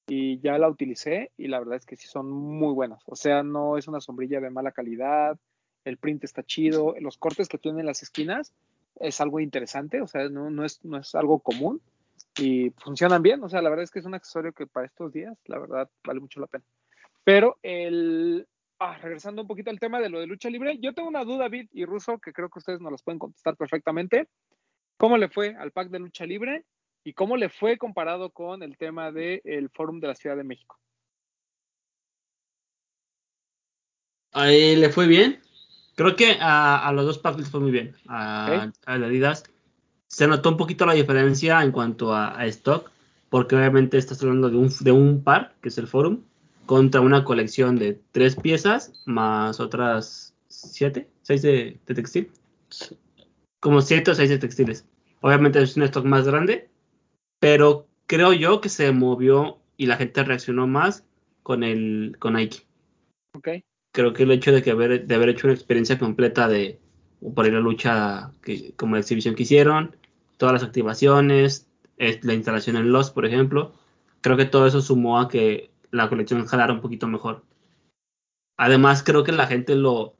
y ya la utilicé y la verdad es que sí son muy buenas. O sea, no es una sombrilla de mala calidad, el print está chido, los cortes que tienen las esquinas es algo interesante, o sea, no, no, es, no es algo común y funcionan bien. O sea, la verdad es que es un accesorio que para estos días, la verdad, vale mucho la pena. Pero el, ah, regresando un poquito al tema de lo de lucha libre, yo tengo una duda, David y Russo, que creo que ustedes nos las pueden contestar perfectamente. ¿Cómo le fue al pack de lucha libre y cómo le fue comparado con el tema del Fórum de la Ciudad de México? Ahí le fue bien. Creo que a, a los dos packs les fue muy bien. A, a Adidas se notó un poquito la diferencia en cuanto a, a stock, porque obviamente estás hablando de un, de un par, que es el Forum, contra una colección de tres piezas más otras siete, seis de, de textil. Como siete o seis de textiles. Obviamente es un stock más grande, pero creo yo que se movió y la gente reaccionó más con el con Nike ¿Ok? creo que el hecho de que haber, de haber hecho una experiencia completa de por ahí la lucha que, como la exhibición que hicieron, todas las activaciones, es- la instalación en Lost, por ejemplo, creo que todo eso sumó a que la colección jalara un poquito mejor. Además, creo que la gente lo.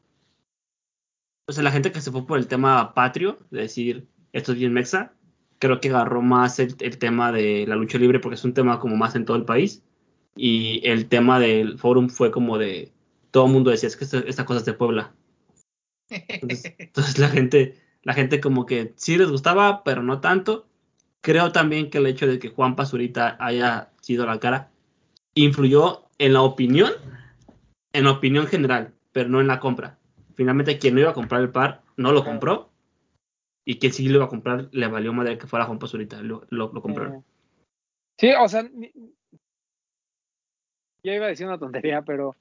O sea, la gente que se fue por el tema patrio, de decir esto es bien mexa, creo que agarró más el, el tema de la lucha libre porque es un tema como más en todo el país. Y el tema del forum fue como de. Todo el mundo decía, es que esta, esta cosa es de Puebla. Entonces, *laughs* entonces la gente, la gente como que sí les gustaba, pero no tanto. Creo también que el hecho de que Juan Pazurita haya sido la cara influyó en la opinión, en la opinión general, pero no en la compra. Finalmente quien no iba a comprar el par no lo compró y quien sí lo iba a comprar le valió madre que fuera Juan Pazurita, lo, lo, lo compraron. Eh, sí, o sea, ya iba a decir una tontería, pero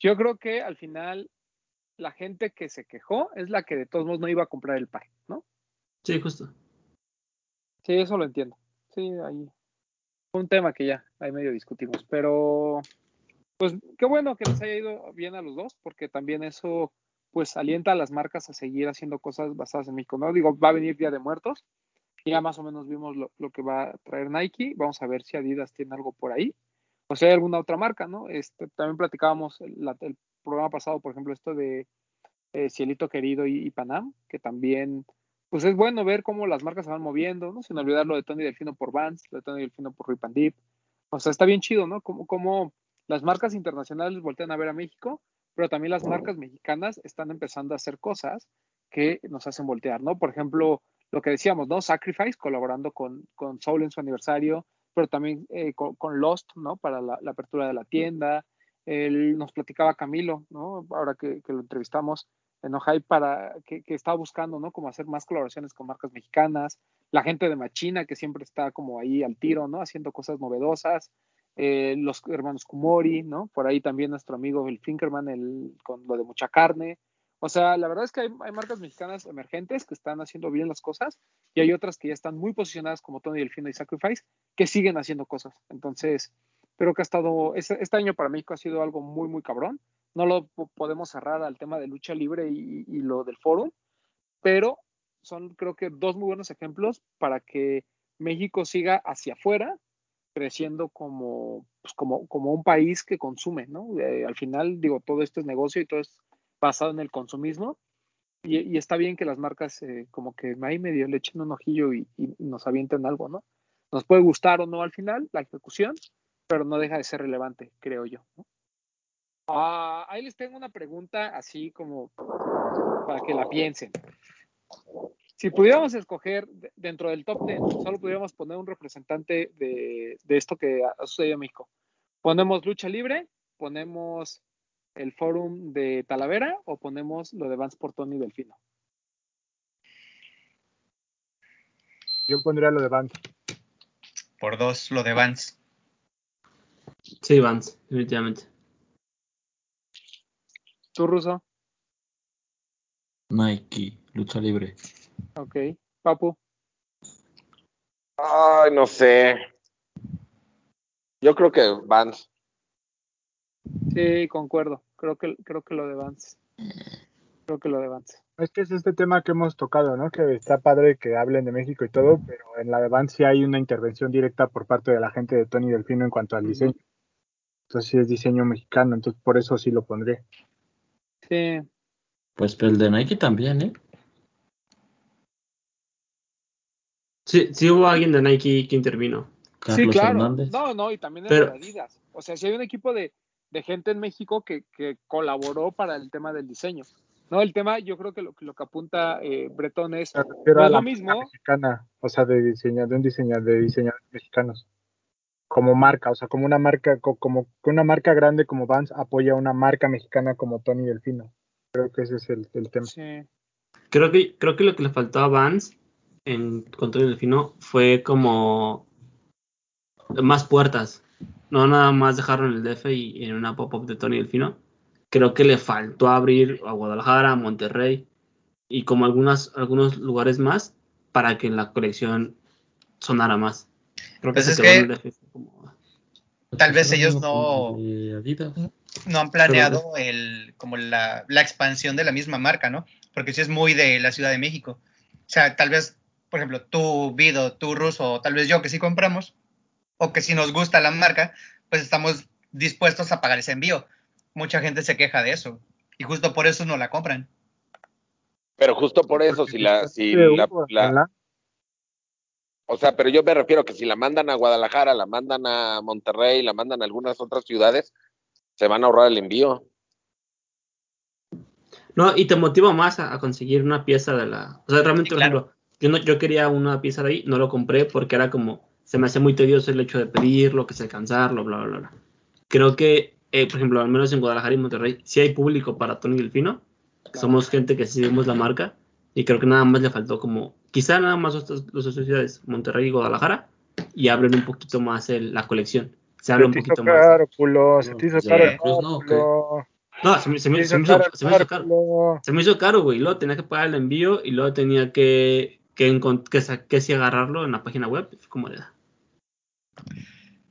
yo creo que al final la gente que se quejó es la que de todos modos no iba a comprar el par, ¿no? Sí, justo. Sí, eso lo entiendo. Sí, ahí. Un tema que ya ahí medio discutimos, pero pues qué bueno que les haya ido bien a los dos, porque también eso pues alienta a las marcas a seguir haciendo cosas basadas en México, ¿no? Digo, va a venir Día de Muertos, ya más o menos vimos lo, lo que va a traer Nike, vamos a ver si Adidas tiene algo por ahí, o si hay alguna otra marca, ¿no? Este, también platicábamos el, el programa pasado, por ejemplo, esto de eh, Cielito Querido y, Panam, que también pues es bueno ver cómo las marcas se van moviendo, ¿no? Sin olvidar lo de Tony Delfino por Vans, lo de Tony Delfino por Rip and Dip. O sea, está bien chido, ¿no? Como las marcas internacionales voltean a ver a México, pero también las marcas mexicanas están empezando a hacer cosas que nos hacen voltear, ¿no? Por ejemplo, lo que decíamos, ¿no? Sacrifice colaborando con, con Soul en su aniversario, pero también eh, con, Lost, ¿no? Para la, apertura de la tienda. Él nos platicaba Camilo, ¿no? Ahora que, lo entrevistamos en Ojai para que, que estaba buscando, ¿no? Como hacer más colaboraciones con marcas mexicanas. La gente de Machina que siempre está como ahí al tiro, ¿no? Haciendo cosas novedosas. Eh, los hermanos Kumori, ¿no? Por ahí también nuestro amigo el Finkerman el, con lo de mucha carne. O sea, la verdad es que hay, marcas mexicanas emergentes que están haciendo bien las cosas y hay otras que ya están muy posicionadas como Tony Delfino y Sacrifice que siguen haciendo cosas. Entonces, creo que ha estado, este, este año para México ha sido algo muy, muy cabrón. No lo podemos cerrar al tema de lucha libre y, y lo del foro, pero son creo que dos muy buenos ejemplos para que México siga hacia afuera creciendo como, pues como, como un país que consume, ¿no? Eh, al final, digo, todo esto es negocio y todo es basado en el consumismo. Y, está bien que las marcas eh, como que ahí medio le echen un ojillo y, nos avienten algo, ¿no? Nos puede gustar o no al final la ejecución, pero no deja de ser relevante, creo yo. Ah, ahí les tengo una pregunta así como para que la piensen. Si pudiéramos escoger dentro del top 10, solo pudiéramos poner un representante de, de esto que ha sucedido en México. Ponemos lucha libre, ponemos el fórum de Talavera o ponemos lo de Vance Portón y Delfino. Yo pondría lo de Vance. Por dos, lo de Vance. Sí, Vance, definitivamente. ¿Tú, Ruso? Nike, lucha libre. Ok. Papu. Ay, no sé. Yo creo que Vance. Sí, concuerdo. Creo que, creo que lo de Vance. Creo que lo de Vance. Es que es este tema que hemos tocado, ¿no? Que está padre que hablen de México y todo, pero en la de Vance sí hay una intervención directa por parte de la gente de Tony Delfino en cuanto al diseño. Entonces sí es diseño mexicano, entonces por eso sí lo pondré. Sí. Pues el de Nike también, ¿eh? Sí, sí hubo alguien de Nike que intervino. Carlos sí, claro. Hernández. No, no, y también en Pero- Adidas. O sea, sí hay un equipo de, de gente en México que, que colaboró para el tema del diseño. No, el tema, yo creo que lo, lo que apunta eh, Bretón es, no a es la lo mismo. mexicana, o sea, de diseñador, de un diseñador, de diseñadores mexicanos. Como marca, o sea, como una marca, co- como que una marca grande como Vans apoya a una marca mexicana como Tony Delfino. Creo que ese es el, el tema. Sí. Creo que, creo que lo que le faltó a Vance en Control Delfino fue como más puertas. No nada más dejaron el DF y en una pop-up de Tony Delfino. Creo que le faltó abrir a Guadalajara, a Monterrey y como algunas, algunos lugares más para que la colección sonara más. Creo que Pues se es que- el DF. como- Tal vez ellos no- no han planeado el, como la, la expansión de la misma marca, ¿no? Porque sí es muy de la Ciudad de México. O sea, tal vez, por ejemplo, tú, Vido, tú, Ruso, o tal vez yo, que sí compramos, o que si nos gusta la marca, pues estamos dispuestos a pagar ese envío. Mucha gente se queja de eso. Y justo por eso no la compran. Pero justo por eso, si la, si la, o sea, pero yo me refiero que si la mandan a Guadalajara, la mandan a Monterrey, la mandan a algunas otras ciudades, se van a ahorrar el envío. No, y te motiva más a, a conseguir una pieza de la. O sea, realmente, Sí, por claro. ejemplo, yo, no, yo quería una pieza de ahí, no lo compré porque era como. Se me hacía muy tedioso el hecho de pedirlo, que se alcanzarlo, bla, bla, bla, bla. Creo que, eh, por ejemplo, al menos en Guadalajara y Monterrey, sí hay público para Tony Delfino. que Somos gente que seguimos la marca. Y creo que nada más le faltó como. Quizá nada más las dos ciudades, Monterrey y Guadalajara, y abren un poquito más el- la colección. Se abre Se un poquito más. caro, culo, se No, te hizo caro ¿no? No, se me, se me- Se me hizo se me hizo caro. Se me hizo caro, güey. Luego tenía que pagar el envío y luego tenía que, que, que, sí agarrarlo en la página web. Como de...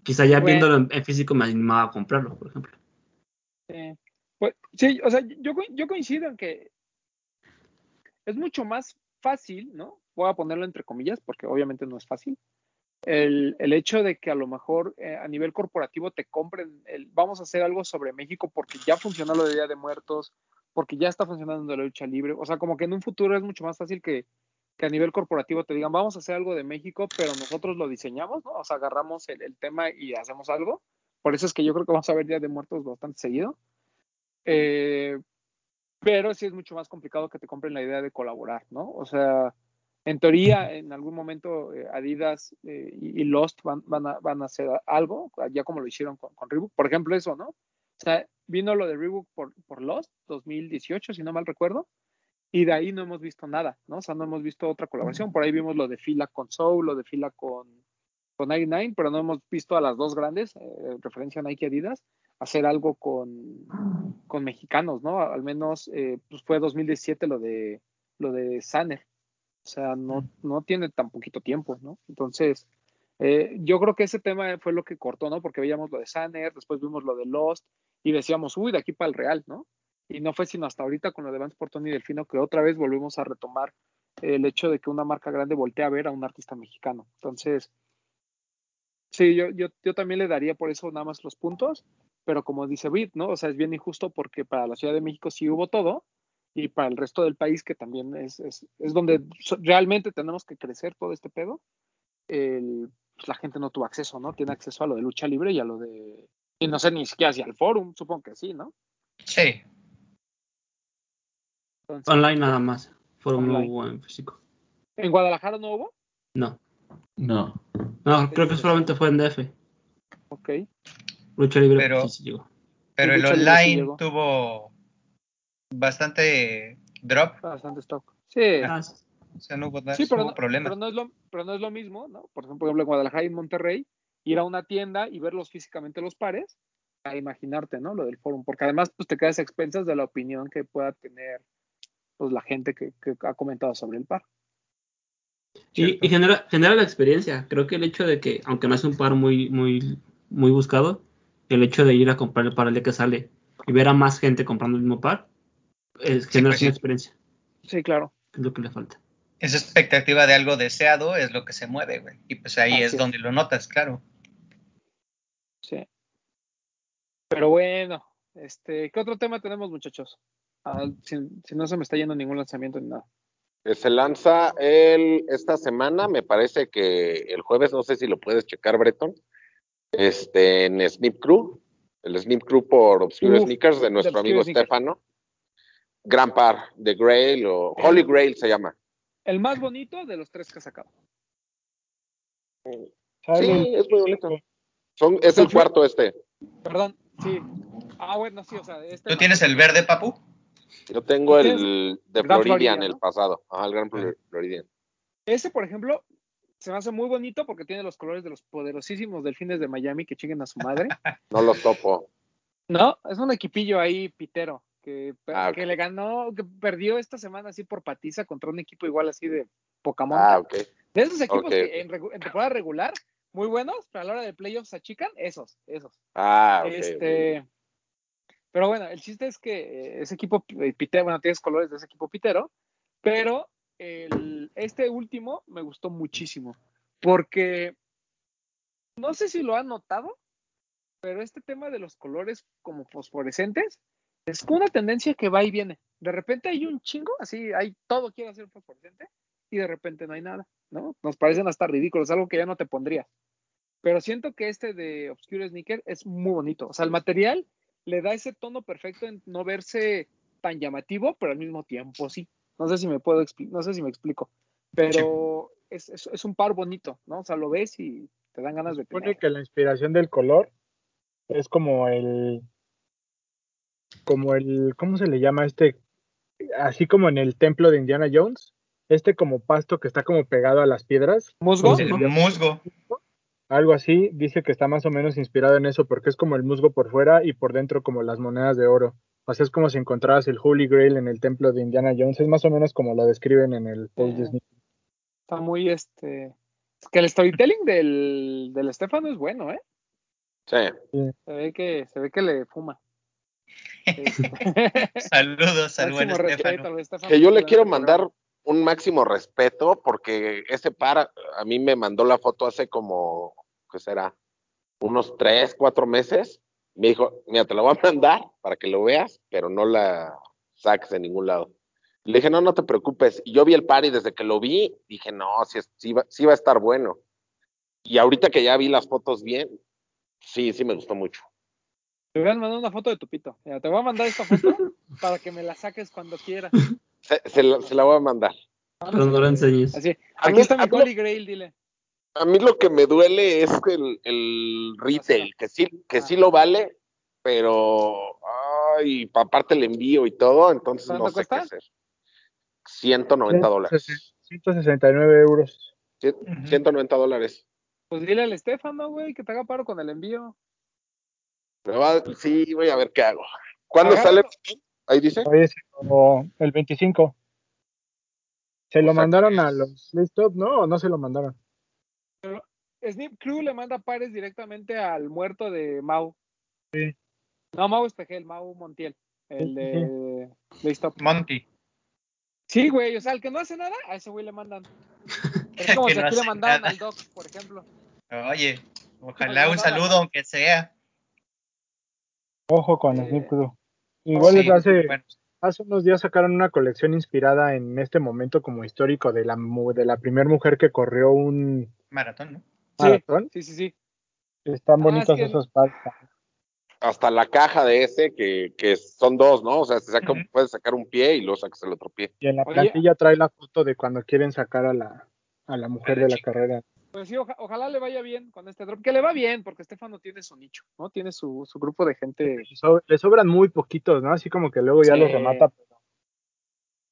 Quizá ya Bueno. viéndolo en, en físico me animaba a comprarlo, por ejemplo. Sí. Pues, sí, o sea, yo, yo coincido en que es mucho más fácil, ¿no? Voy a ponerlo entre comillas, porque obviamente no es fácil. El, el hecho de que a lo mejor eh, a nivel corporativo te compren, el, vamos a hacer algo sobre México porque ya funcionó lo de Día de Muertos, porque ya está funcionando la lucha libre. O sea, como que en un futuro es mucho más fácil que, que a nivel corporativo te digan, vamos a hacer algo de México, pero nosotros lo diseñamos, ¿no? O sea, agarramos el, el tema y hacemos algo. Por eso es que yo creo que vamos a ver Día de Muertos bastante seguido. Eh, pero sí es mucho más complicado que te compren la idea de colaborar, ¿no? O sea, en teoría, en algún momento eh, Adidas eh, y, y Lost van, van, a, van a hacer algo, ya como lo hicieron con, con Reebok. Por ejemplo, eso, ¿no? O sea, vino lo de Reebok por, por Lost, 2018, si no mal recuerdo, y de ahí no hemos visto nada, ¿no? O sea, no hemos visto otra colaboración. Por ahí vimos lo de Fila con Soul, lo de Fila con, con 99, pero no hemos visto a las dos grandes, eh, referencia a Nike Adidas, hacer algo con, con mexicanos, ¿no? Al menos eh, pues fue 2017 lo de lo de Sanner. O sea, no, no tiene tan poquito tiempo, ¿no? Entonces, eh, yo creo que ese tema fue lo que cortó, ¿no? Porque veíamos lo de Sanner, después vimos lo de Lost y decíamos, uy, de aquí para el Real, ¿no? Y no fue sino hasta ahorita con lo de Vance Portón y Delfino que otra vez volvimos a retomar el hecho de que una marca grande voltea a ver a un artista mexicano. Entonces, sí, yo, yo, yo también le daría por eso nada más los puntos, pero como dice Brit, ¿no? O sea, es bien injusto porque para la Ciudad de México sí hubo todo, y para el resto del país, que también es, es, es donde realmente tenemos que crecer todo este pedo, el, pues la gente no tuvo acceso, ¿no? Tiene acceso a lo de lucha libre y a lo de. Y no sé ni siquiera hacia el forum, supongo que sí, ¿no? Sí. Entonces, Online nada más. Fueron no hubo en físico. ¿En Guadalajara no hubo? No. No. No, creo que solamente fue en DF. Ok. Lucha libre Pero- sí, sí llegó. Pero el sí online tuvo bastante drop. Bastante stock. Sí. Ah. O sea, no hubo, Sí, pero hubo no, problemas. pero, no es lo, pero no es lo mismo, ¿no? Por ejemplo, en Guadalajara y en Monterrey, ir a una tienda y verlos físicamente los pares, a imaginarte, ¿no? Lo del forum, porque además pues te quedas a expensas de la opinión que pueda tener pues la gente que, que ha comentado sobre el par. Y, y genera, genera la experiencia. Creo que el hecho de que, aunque no es un par muy, muy, muy buscado, el hecho de ir a comprar el par el día que sale y ver a más gente comprando el mismo par, es, genera pues sí. una experiencia. Sí, claro. Es lo que le falta. Esa expectativa de algo deseado es lo que se mueve, güey. Y pues ahí Así es es. donde lo notas, claro. Sí. Pero bueno, este, ¿qué otro tema tenemos, muchachos? Ah, si, si no se me está yendo ningún lanzamiento ni nada. Que se lanza el, esta semana, me parece que el jueves, no sé si lo puedes checar, Breton, este, en Snip Crew, el Snip Crew por Obscure Uf, Sneakers de nuestro Obscure amigo. Stefano. Gran par de Grail o Holy Grail se llama. El más bonito de los tres que ha sacado. Sí, es muy bonito. Son, es el cuarto este. Perdón, sí. Ah, bueno, sí, o sea, este ¿Tú tienes el verde, papu? Yo tengo ¿Tú el de Floridian, el pasado. Ajá, el Gran Flor- Floridian. Ese, por ejemplo, se me hace muy bonito porque tiene los colores de los poderosísimos delfines de Miami que chinguen a su madre. *laughs* No los topo. No, es un equipillo ahí pitero que, Ah, que le ganó, que perdió esta semana así por patiza contra un equipo igual así de Pokémon. Ah, ok. De esos equipos que en, temporada regular, muy buenos, pero a la hora de playoffs se achican, esos, esos. Ah, ok. este, pero bueno, el chiste es que eh, ese equipo eh, pitero, bueno, tienes colores de ese equipo pitero, pero este último me gustó muchísimo, porque no sé si lo han notado, pero este tema de los colores como fosforescentes es una tendencia que va y viene. De repente hay un chingo, así, hay todo quiere ser fosforescente y de repente no hay nada, ¿no? Nos parecen hasta ridículos, algo que ya no te pondrías. Pero siento que este de Obscure Sneaker es muy bonito. O sea, el material le da ese tono perfecto en no verse tan llamativo, pero al mismo tiempo sí. No sé si me puedo no sé si me explico. Pero es, es, es un par bonito, ¿no? O sea, lo ves y te dan ganas de supone tener. que la inspiración del color es como el como el ¿cómo se le llama este? Así como en el templo de Indiana Jones, este como pasto que está como pegado a las piedras, ¿Musgo? El musgo. Algo así, dice que está más o menos inspirado en eso porque es como el musgo por fuera y por dentro como las monedas de oro. O sea, es como si encontraras el Holy Grail en el templo de Indiana Jones, es más o menos como lo describen en el post de Sí. Sneak. Está muy este. Es que el storytelling del, del Estefano es bueno, ¿eh? Sí. Se ve que, se ve que le fuma. *laughs* Saludos al buen máximo respeto Estefano. Que yo le quiero mandar un máximo respeto porque ese par a mí me mandó la foto hace como, ¿qué será? Unos tres, cuatro meses. Me dijo, mira, te la voy a *laughs* mandar para que lo veas, pero no la saques de ningún lado. Le dije, no, no te preocupes. Y yo vi el par y desde que lo vi, dije, no, sí, es- sí va, sí va a estar bueno. Y ahorita que ya vi las fotos bien, sí, sí me gustó mucho. Te voy a mandar una foto de tu pito. Mira, te voy a mandar esta foto *laughs* para que me la saques cuando quieras. Se, se la, se la voy a mandar. Pero no lo enseñes. Así. A Aquí mí- está mi Holy Grail, dile. A mí lo que me duele es el, el retail, que sí, que sí lo vale, pero ay, aparte el envío y todo, entonces no ¿Cuánto sé qué hacer. 190 dólares. 169 euros. Cien- Ujú. 190 dólares. Pues dile al Estefano, güey, que te haga paro con el envío. Me va- sí, voy a ver qué hago. ¿Cuándo sale? Ahí dice. Como el 25. ¿Se lo O sea mandaron a los Stop, no? ¿O no se lo mandaron? Snip Crew le manda pares directamente al muerto de Mau. Sí. No, Mau Espejel, Mau Montiel. El Sí, de Playstop. Monty. Sí, güey, o sea, el que no hace nada, a ese güey le mandan. *laughs* Es como si no aquí le mandaran nada. al Doc, por ejemplo. Oye, ojalá no, un saludo, aunque sea. Ojo con Eh, Snip Crew. Igual Sí, hace, bueno, hace unos días sacaron una colección inspirada en este momento como histórico de la, mu- de la primera mujer que corrió un maratón, ¿no? Sí, maratón. sí, sí, sí. Están Ah, bonitos es que- esos pares. Hasta la caja de ese, que, que son dos, ¿no? O sea, se saca, puedes sacar un pie y luego sacas el otro pie. Y en la Oye. plantilla trae la foto de cuando quieren sacar a la, a la mujer de la carrera. Pues sí, oja- ojalá le vaya bien con este drop. Que le va bien, porque Estefano tiene su nicho, ¿no? Tiene su, su grupo de gente. Le so- le sobran muy poquitos, ¿no? Así como que luego ya Sí. los remata.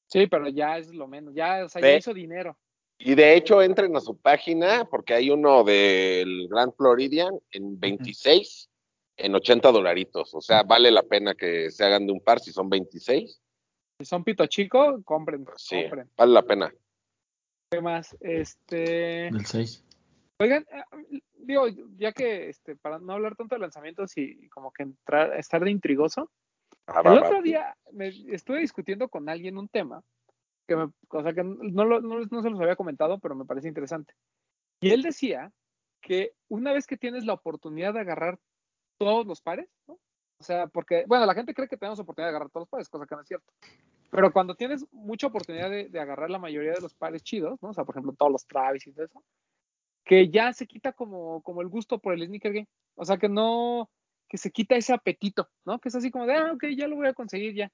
Sí, pero ya es lo menos. Ya, o sea, ya hizo dinero. Y de hecho, entren a su página, porque hay uno del Grand Floridian en 26, en 80 dolaritos. O sea, vale la pena que se hagan de un par si son 26. Si son pito chico, compren, Pues sí, compren. vale la pena. ¿Qué más? Este. Del 6. Oigan, eh, digo, ya que este, para no hablar tanto de lanzamientos y como que entrar, estar de intrigoso, Ah, el va, va. otro día me estuve discutiendo con alguien un tema que me, o sea, que no, lo- no, no se los había comentado, pero me parece interesante. Y él decía que una vez que tienes la oportunidad de agarrar todos los pares, ¿no? O sea, porque, bueno, la gente cree que tenemos oportunidad de agarrar todos los pares, cosa que no es cierto. Pero cuando tienes mucha oportunidad de, de agarrar la mayoría de los pares chidos, ¿no? O sea, por ejemplo, todos los Travis y todo eso, que ya se quita como, como el gusto por el sneaker game. O sea, que no, que se quita ese apetito, ¿no? Que es así como de, ah, ok, ya lo voy a conseguir ya.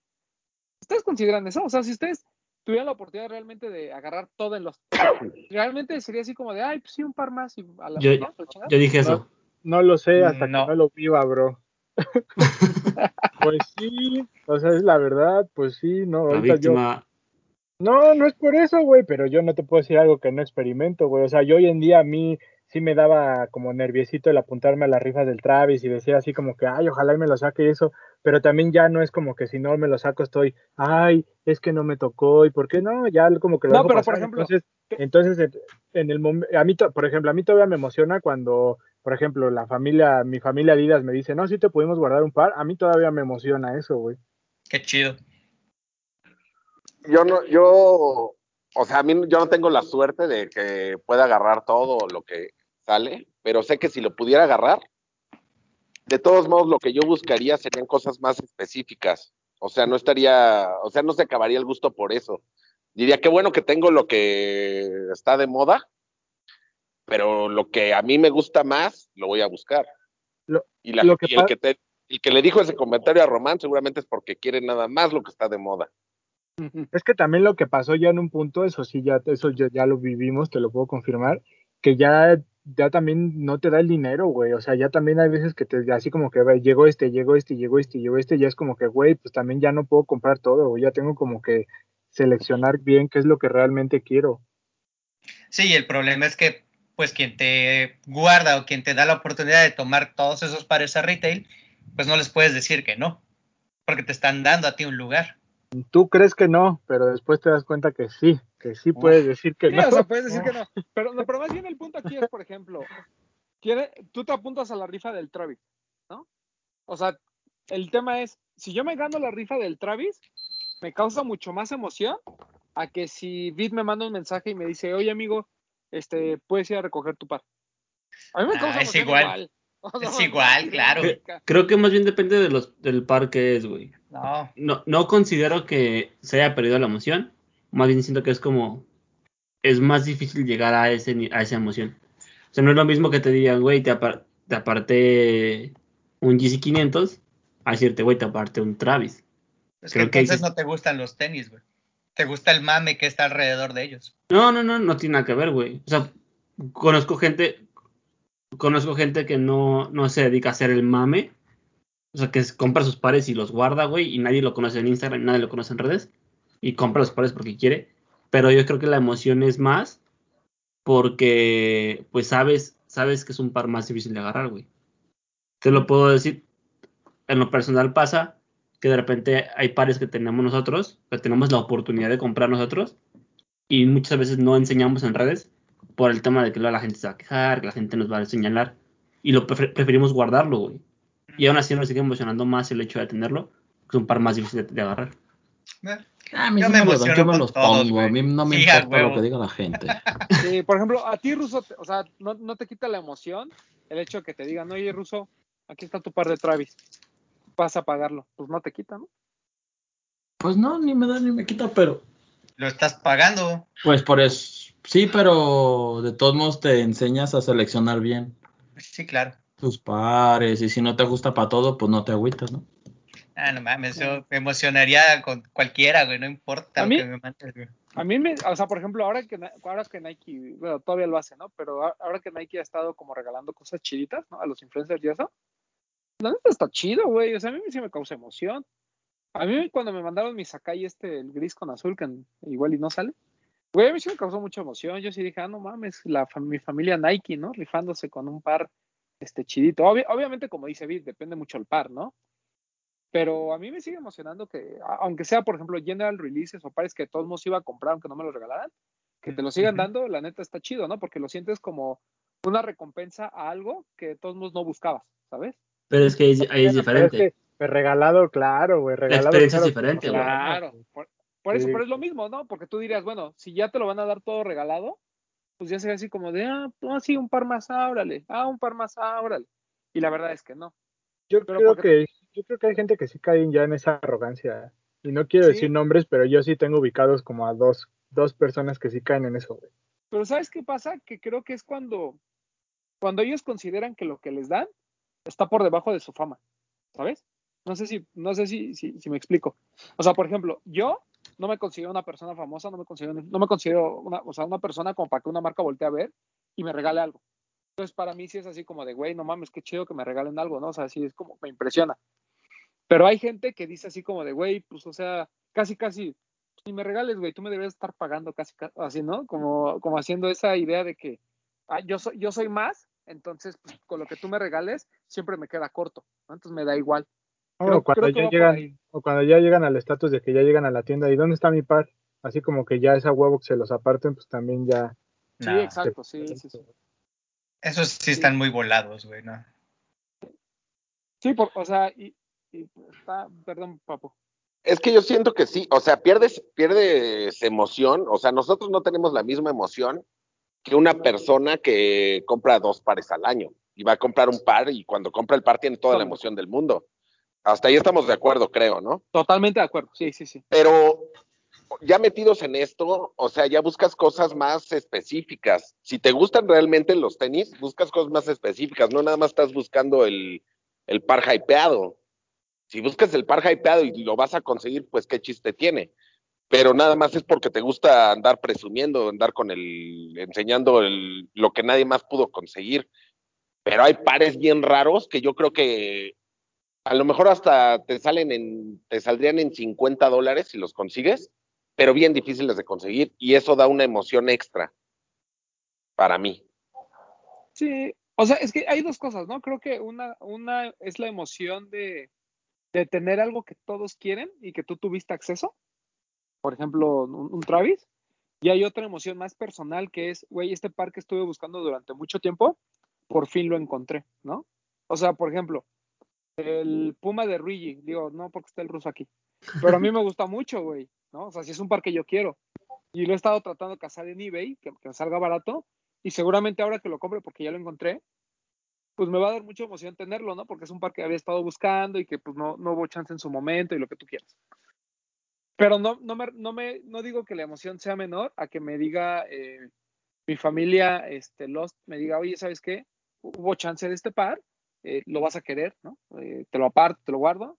¿Ustedes consideran eso? O sea, si ustedes tuvieran la oportunidad realmente de agarrar todo en los... *coughs* Realmente sería así como de, ay, pues sí, un par más y a la, Yo- ¿no? Yo dije eso. No lo sé hasta No. que no lo viva, bro. *laughs* pues sí, o sea, es la verdad, pues sí, no, La ahorita yo... No, no es por eso, güey, pero yo no te puedo decir algo que no experimento, güey. O sea, yo hoy en día a mí sí me daba como nerviosito el apuntarme a las rifas del Travis y decir así como que, ay, ojalá y me lo saque y eso, pero también ya no es como que si no me lo saco estoy, ay, es que no me tocó y por qué no, ya como que lo No, pero, pasar. por ejemplo, entonces, entonces en- el momento, a mí, por ejemplo, a mí todavía me emociona cuando, por ejemplo, la familia, mi familia Adidas me dice, no, sí te pudimos guardar un par, a mí todavía me emociona eso, güey. Qué chido. Yo no, yo, o sea, a mí yo no tengo la suerte de que pueda agarrar todo lo que sale, pero sé que si lo pudiera agarrar, de todos modos lo que yo buscaría serían cosas más específicas. O sea, no estaría, o sea, no se acabaría el gusto por eso. Diría que bueno que tengo lo que está de moda, pero lo que a mí me gusta más, lo voy a buscar. Lo- y la- lo que y el, pa- que te- el que le dijo ese comentario a Román seguramente es porque quiere nada más lo que está de moda. Es que también lo que pasó ya en un punto, eso sí, ya, eso ya, ya lo vivimos, te lo puedo confirmar, que ya, ya también no te da el dinero, güey. O sea, ya también hay veces que te, así como que ve, llegó este, llegó este, llegó este, llegó este, ya es como que, güey, pues también ya no puedo comprar todo, güey. Ya tengo como que seleccionar bien qué es lo que realmente quiero. Sí, el problema es que, pues, quien te guarda o quien te da la oportunidad de tomar todos esos pares a retail, pues no les puedes decir que no, porque te están dando a ti un lugar. Tú crees que no, pero después te das cuenta que sí, que sí puedes decir que Sí, no. o sea, puedes decir que no. *laughs* Pero, no, pero más bien el punto aquí es, por ejemplo, quiere, tú te apuntas a la rifa del Travis, ¿no? O sea, el tema es, si yo me gano la rifa del Travis, me causa mucho más emoción a que si Vid me manda un mensaje y me dice, oye amigo, este, puedes ir a recoger tu par. A mí me Ah, causa es emoción igual. igual. *laughs* O sea, Es igual, claro. Cre- Creo que más bien depende de los, del par que es, güey. No, No, no considero que se haya perdido la emoción. Más bien siento que es como. Es más difícil llegar a, ese, a esa emoción. O sea, no es lo mismo que te digan, güey, te, apar- te aparté un GC500 a decirte, güey, te aparté un Travis. es que Creo que entonces no te gustan los tenis, güey. Te gusta el mame que está alrededor de ellos. No, no, no, no tiene nada que ver, güey. O sea, conozco gente. Conozco gente que no, no se dedica a hacer el mame. O sea, que compra sus pares y los guarda, güey, y nadie lo conoce en Instagram, nadie lo conoce en redes. Y compra los pares porque quiere. Pero yo creo que la emoción es más porque, pues, sabes, sabes que es un par más difícil de agarrar, güey. Te lo puedo decir. En lo personal pasa que de repente hay pares que tenemos nosotros, que tenemos la oportunidad de comprar nosotros, y muchas veces no enseñamos en redes por el tema de que la gente se va a quejar, que la gente nos va a señalar, y lo prefer- preferimos guardarlo, güey. Y aún así nos sigue emocionando más el hecho de tenerlo, que es un par más difícil de, agarrar. Ah, a mí Yo sí me me, los, yo me los todos, pongo. A mí no me Sí, importa lo que diga la gente. *laughs* Sí, por ejemplo, a ti, Ruso, o sea, no, no te quita la emoción el hecho de que te digan, oye, Ruso, aquí está tu par de Travis, vas a pagarlo. Pues no te quita, ¿no? Pues no, ni me da ni me quita, pero. Lo estás pagando. Pues por eso. Sí, pero de todos modos te enseñas a seleccionar bien Sí, claro. tus pares. Y si no te gusta para todo, pues no te agüitas, ¿no? Ah, no mames, yo me emocionaría con cualquiera, güey, no importa ¿A lo mí? que me güey. A mí me, o sea, por ejemplo, ahora que, ahora que Nike, bueno, todavía lo hace, ¿no? Pero ahora que Nike ha estado como regalando cosas chiditas, ¿no? A los influencers y eso, la neta está chido, güey. O sea, a mí sí me causa emoción. A mí cuando me mandaron mi Sakai este, el gris con azul, que igual y no sale, güey, a mí sí me causó mucha emoción. Yo sí dije, ah, no mames, la, mi familia Nike, ¿no? Rifándose con un par, este, chidito. Obvi- obviamente, como dice Vid, depende mucho el par, ¿no? Pero a mí me sigue emocionando que, aunque sea, por ejemplo, General Releases o pares que todos modos iba a comprar aunque no me lo regalaran, que te lo sigan dando, la neta está chido, ¿no? Porque lo sientes como una recompensa a algo que de todos modos no buscabas, ¿sabes? Pero es que ahí es, ahí es Pero diferente. es que, pues, regalado, claro, güey. Regalado, experiencia es diferente, pues, güey. Claro, por, por eso, pero es lo mismo, ¿no? Porque tú dirías, bueno, si ya te lo van a dar todo regalado, pues ya sería así como de, ah, no, sí, un par más, ah, órale, ah, un par más, ah, órale. Y la verdad es que no. Yo Pero creo porque- que yo creo que hay gente que sí cae ya en esa arrogancia. Y no quiero Sí. decir nombres, pero yo sí tengo ubicados como a dos, dos personas que sí caen en eso, güey. Pero ¿sabes qué pasa? Que creo que es cuando, cuando ellos consideran que lo que les dan está por debajo de su fama, ¿sabes? No sé si, no sé si, si, si me explico. O sea, por ejemplo, yo no me considero una persona famosa, no me considero, no me considero una, o sea, una persona como para que una marca voltee a ver y me regale algo. Entonces, para mí sí es así como de, güey, no mames, qué chido que me regalen algo, ¿no? O sea, sí es como, me impresiona. Pero hay gente que dice así como de, güey, pues, o sea, casi, casi, ni me regales, güey, tú me deberías estar pagando casi, ca- así, ¿no? Como, como haciendo esa idea de que ah, yo, soy, yo soy más, entonces, pues, con lo que tú me regales, siempre me queda corto, ¿no? Entonces me da igual. O Creo- cuando creo ya llegan, o cuando ya llegan al estatus de que ya llegan a la tienda y dónde está mi par, así como que ya esa huevo que se los aparten, pues también ya. Sí, exacto, sí, sí, sí. Esos sí están muy volados, güey, ¿no? Sí, por- o sea, y, está, perdón, papu. Es que yo siento que sí, o sea, pierdes, pierdes emoción, o sea, nosotros no tenemos la misma emoción que una persona que compra dos pares al año y va a comprar un par y cuando compra el par tiene toda la emoción del mundo. Hasta ahí estamos de acuerdo, creo, ¿no? Totalmente de acuerdo, sí, sí, sí. Pero ya metidos en esto, o sea, ya buscas cosas más específicas. Si te gustan realmente los tenis, buscas cosas más específicas, no nada más estás buscando el, el par hypeado. Si buscas el par hypeado y lo vas a conseguir, pues qué chiste tiene. Pero nada más es porque te gusta andar presumiendo, andar con el, enseñando lo que nadie más pudo conseguir. Pero hay pares bien raros que yo creo que a lo mejor hasta te salen en, te saldrían en 50 dólares si los consigues, pero bien difíciles de conseguir y eso da una emoción extra para mí. Sí, o sea, es que hay dos cosas, ¿no? Creo que una, una es la emoción de, de tener algo que todos quieren y que tú tuviste acceso. Por ejemplo, un, Travis. Y hay otra emoción más personal que es, güey, este par que estuve buscando durante mucho tiempo, por fin lo encontré, ¿no? O sea, por ejemplo, el Puma de Luigi, digo, no porque está el ruso aquí, pero a mí me gusta mucho, güey, ¿no? O sea, si es un par que yo quiero. Y lo he estado tratando de cazar en eBay, que, que me salga barato, y seguramente ahora que lo compre, porque ya lo encontré, pues me va a dar mucha emoción tenerlo, ¿no? Porque es un par que había estado buscando y que pues no, no hubo chance en su momento y lo que tú quieras. Pero no, no, me, no, me, no digo que la emoción sea menor a que me diga eh, mi familia, este, Lost, me diga, oye, ¿sabes qué? Hubo chance de este par, eh, lo vas a querer, ¿no? Eh, te lo aparto, te lo guardo.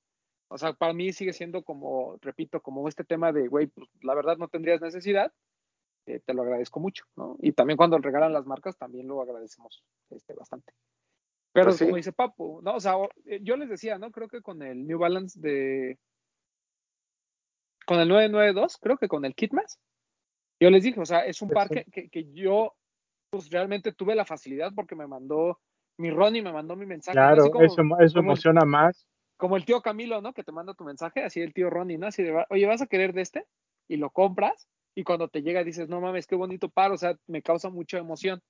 O sea, para mí sigue siendo como, repito, como este tema de, güey, pues la verdad no tendrías necesidad, eh, te lo agradezco mucho, ¿no? Y también cuando regalan las marcas, también lo agradecemos este, bastante. Pero Pues sí. como dice Papo, ¿no? O sea, eh, yo les decía, ¿no? Creo que con el New Balance de. Con el 992, creo que con el Kitmas, yo les dije, o sea, es un par que, que, que yo, pues realmente tuve la facilidad porque me mandó, mi Ronnie me mandó mi mensaje. Claro, como- eso, eso como emociona más. como el tío Camilo, ¿no? Que te manda tu mensaje, así el tío Ronnie, ¿no? Así de, oye, ¿vas a querer de este? Y lo compras, y cuando te llega dices, no mames, qué bonito par, o sea, me causa mucha emoción.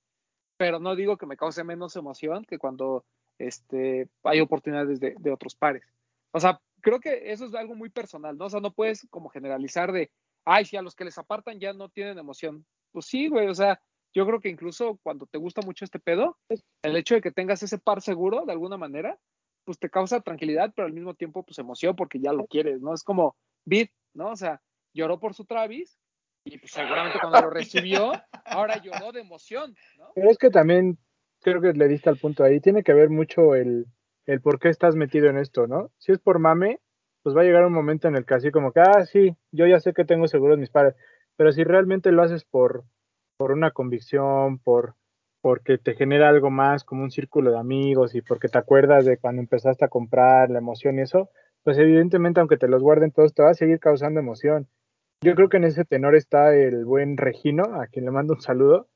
Pero no digo que me cause menos emoción que cuando este, hay oportunidades de, otros pares. O sea, creo que eso es algo muy personal, ¿no? O sea, no puedes como generalizar de, ay, si a los que les apartan ya no tienen emoción. Pues sí, güey, o sea, yo creo que incluso cuando te gusta mucho este pedo, el hecho de que tengas ese par seguro, de alguna manera, pues te causa tranquilidad, pero al mismo tiempo, pues emoción porque ya lo quieres, ¿no? Es como Beat, ¿no? O sea, lloró por su Travis y pues, seguramente cuando lo recibió, ahora lloró de emoción, ¿no? Pero es que también creo que le diste al punto ahí. Tiene que ver mucho el, el por qué estás metido en esto, ¿no? Si es por mame, pues va a llegar un momento en el que así como que, ah, sí, yo ya sé que tengo seguros mis padres. Pero si realmente lo haces por, por una convicción, por porque te genera algo más como un círculo de amigos y porque te acuerdas de cuando empezaste a comprar, la emoción y eso, pues evidentemente aunque te los guarden todos, te va a seguir causando emoción. Yo creo que en ese tenor está el buen Regino, a quien le mando un saludo,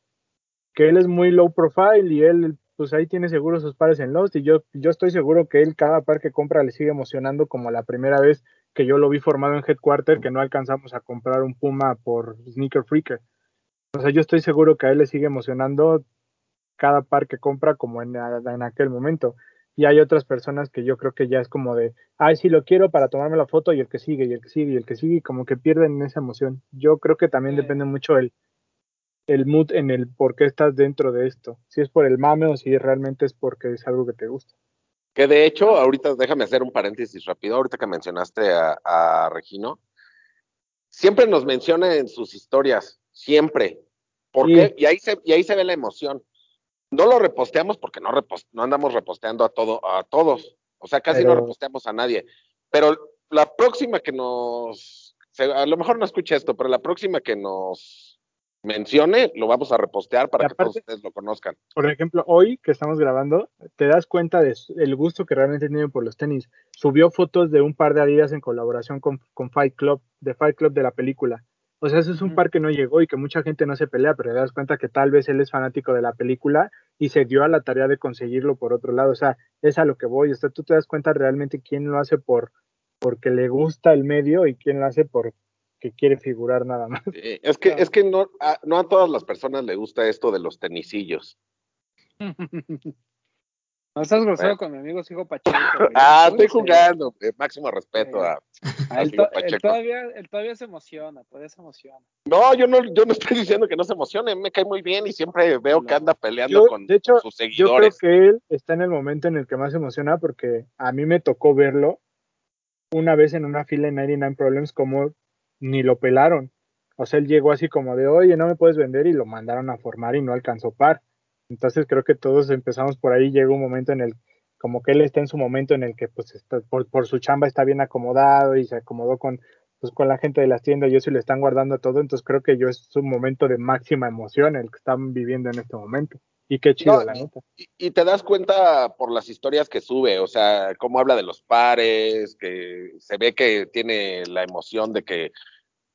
que él es muy low profile y él pues ahí tiene seguro sus pares en Lost y yo, yo estoy seguro que él cada par que compra le sigue emocionando como la primera vez que yo lo vi formado en Headquarter que no alcanzamos a comprar un Puma por Sneaker Freaker. O sea, yo estoy seguro que a él le sigue emocionando cada par que compra como en, en aquel momento. Y hay otras personas que yo creo que ya es como de, ay, sí lo quiero para tomarme la foto y el que sigue, y el que sigue, y el que sigue, y como que pierden esa emoción. Yo creo que también Sí. depende mucho el, el mood en el por qué estás dentro de esto. Si es por el mame o si realmente es porque es algo que te gusta. Que de hecho, ahorita déjame hacer un paréntesis rápido, ahorita que mencionaste a, a Regino, siempre nos menciona en sus historias, siempre. ¿Por Sí. qué? Y ahí se, y ahí se ve la emoción. No lo reposteamos porque no, repos- no andamos reposteando a todo, a todos. O sea, casi no reposteamos a nadie. Pero la próxima que nos, a lo mejor no escucha esto, pero la próxima que nos mencione, lo vamos a repostear para que todos ustedes lo conozcan. Por ejemplo, hoy que estamos grabando, te das cuenta del gusto que realmente tiene por los tenis. Subió fotos de un par de Adidas en colaboración con, con Fight Club, de Fight Club de la película. O sea, ese es un par que no llegó y que mucha gente no se pelea, pero te das cuenta que tal vez él es fanático de la película y se dio a la tarea de conseguirlo por otro lado. O sea, es a lo que voy. O sea, tú te das cuenta realmente quién lo hace por porque le gusta el medio y quién lo hace porque quiere figurar nada más. Eh, es que, es que no, a, no a todas las personas les gusta esto de los tenisillos. *laughs* No estás grosero Bueno. con mi amigo Sigo Pacheco. güey. *laughs* Ah, Uy, estoy sí. jugando. eh, máximo respeto Sí. a, Ah, Él, Sigo to- él Pacheco. todavía, él todavía se emociona, todavía se emociona. No, yo no, yo no estoy diciendo que no se emocione, me cae muy bien y siempre veo que anda peleando Yo, con de hecho, sus Yo creo seguidores. que él está en el momento en el que más se emociona porque a mí me tocó verlo una vez en una fila en 99 Problems como ni lo pelaron. O sea, él llegó así como de, oye, no me puedes vender y lo mandaron a formar y no alcanzó par. Entonces creo que todos empezamos por ahí, llega un momento en el, como que él está en su momento en el que pues está, por, por su chamba está bien acomodado y se acomodó con, pues, con la gente de las tiendas y eso y le están guardando todo. Entonces creo que yo es un momento de máxima emoción el que están viviendo en este momento. Y qué chido, No, la neta. Y, y te das cuenta por las historias que sube, o sea, cómo habla de los pares, que se ve que tiene la emoción de que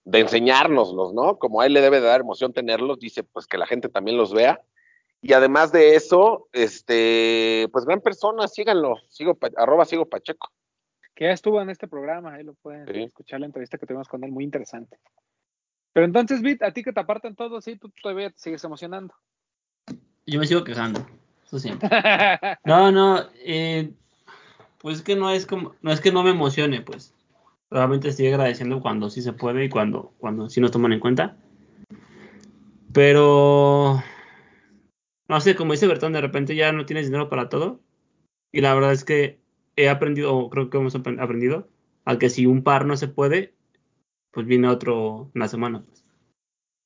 de enseñárnoslos, ¿no? Como a él le debe de dar emoción tenerlos, dice pues que la gente también los vea. Y además de eso, este, pues gran persona, síganlo, sigo, arroba sigo Pacheco. Que ya estuvo en este programa, ahí lo pueden Sí. escuchar la entrevista que tuvimos con él, muy interesante. Pero entonces, Bit, a ti que te apartan todos, sí, tú todavía te sigues emocionando. Yo me sigo quejando. Eso siempre. *laughs* No, no, eh, pues es que no es como, no es que no me emocione, pues. Realmente estoy agradeciendo cuando sí se puede y cuando, cuando sí nos toman en cuenta. Pero no sé, como dice Bertón, de repente ya no tienes dinero para todo. Y la verdad es que he aprendido, o creo que hemos apren- aprendido, a que si un par no se puede, pues viene otro una semana. Pues.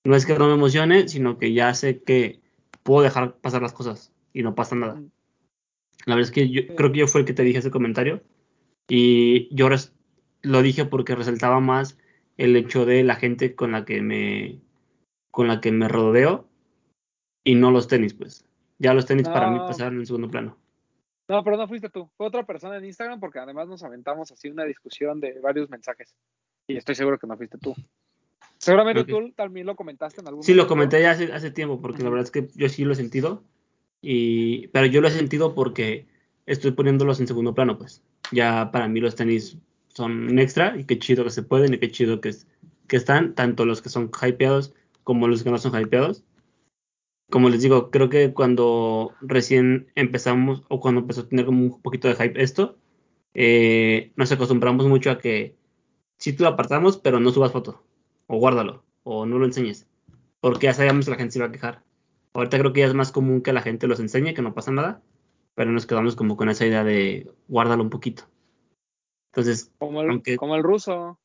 No es que no me emocione, sino que ya sé que puedo dejar pasar las cosas y no pasa nada. Mm. La verdad es que yo creo que yo fue el que te dije ese comentario y yo res- lo dije porque resaltaba más el hecho de la gente con la que me con la que me rodeo y no los tenis, pues. Ya los tenis para mí No. pasaron en segundo plano. No, pero no fuiste tú. Fue otra persona en Instagram porque además nos aventamos así una discusión de varios mensajes. Y estoy seguro que no fuiste tú. Seguramente Ok. tú también lo comentaste en algún Sí, lo momento. comenté ya hace, hace tiempo, porque la verdad es que yo sí lo he sentido. Y, pero yo lo he sentido porque estoy poniéndolos en segundo plano, pues. Ya para mí los tenis son un extra y qué chido que se pueden y qué chido que, que están, tanto los que son hypeados como los que no son hypeados. Como les digo, creo que cuando recién empezamos o cuando empezó a tener como un poquito de hype esto, eh, nos acostumbramos mucho a que sí te lo apartamos, pero no subas foto, o guárdalo, o no lo enseñes, porque ya sabíamos que la gente se iba a quejar. Ahorita creo que ya es más común que la gente los enseñe, que no pasa nada, pero nos quedamos como con esa idea de guárdalo un poquito. Entonces, Como el, Aunque- como el ruso.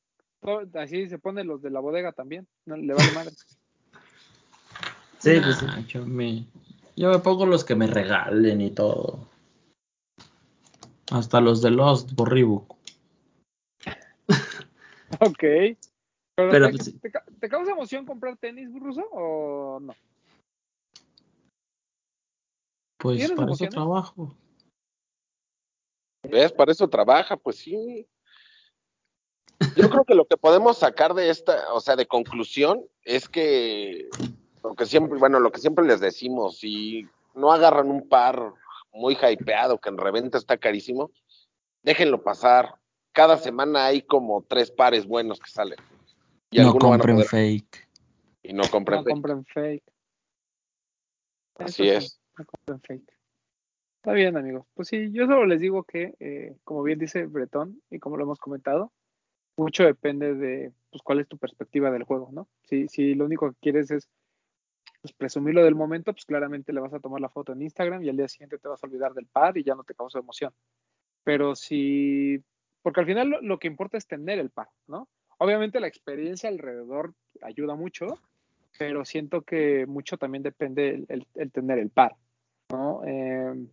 Así se pone los de la bodega también. No le vale madre. *laughs* sí, pues, sí. Yo, me, yo me pongo los que me regalen y todo. Hasta los de Lost por Reebok. *laughs* ok. Pero, Pero, te, pues, sí. te ca- te causa emoción comprar tenis ruso o no? Pues ¿Tienes para eso trabajo. ¿Ves? Para eso trabaja, pues sí. Yo creo que lo que podemos sacar de esta, o sea, de conclusión, es que lo que siempre, bueno, lo que siempre les decimos, si no agarran un par muy hypeado, que en reventa está carísimo, déjenlo pasar. Cada semana hay como tres pares buenos que salen. Y No compren poder- fake. y no compren. No compren fake. Así sí, es. no compren fake. Está bien, amigos. Pues sí, yo solo les digo que, eh, como bien dice Bretón, y como lo hemos comentado, mucho depende de pues, cuál es tu perspectiva del juego, ¿no? Si, si lo único que quieres es pues, presumirlo del momento, pues claramente le vas a tomar la foto en Instagram y al día siguiente te vas a olvidar del par y ya no te causa emoción. Pero si, porque al final lo, que importa es tener el par, ¿no? Obviamente la experiencia alrededor ayuda mucho, pero siento que mucho también depende el, el- tener el par, ¿no? Eh,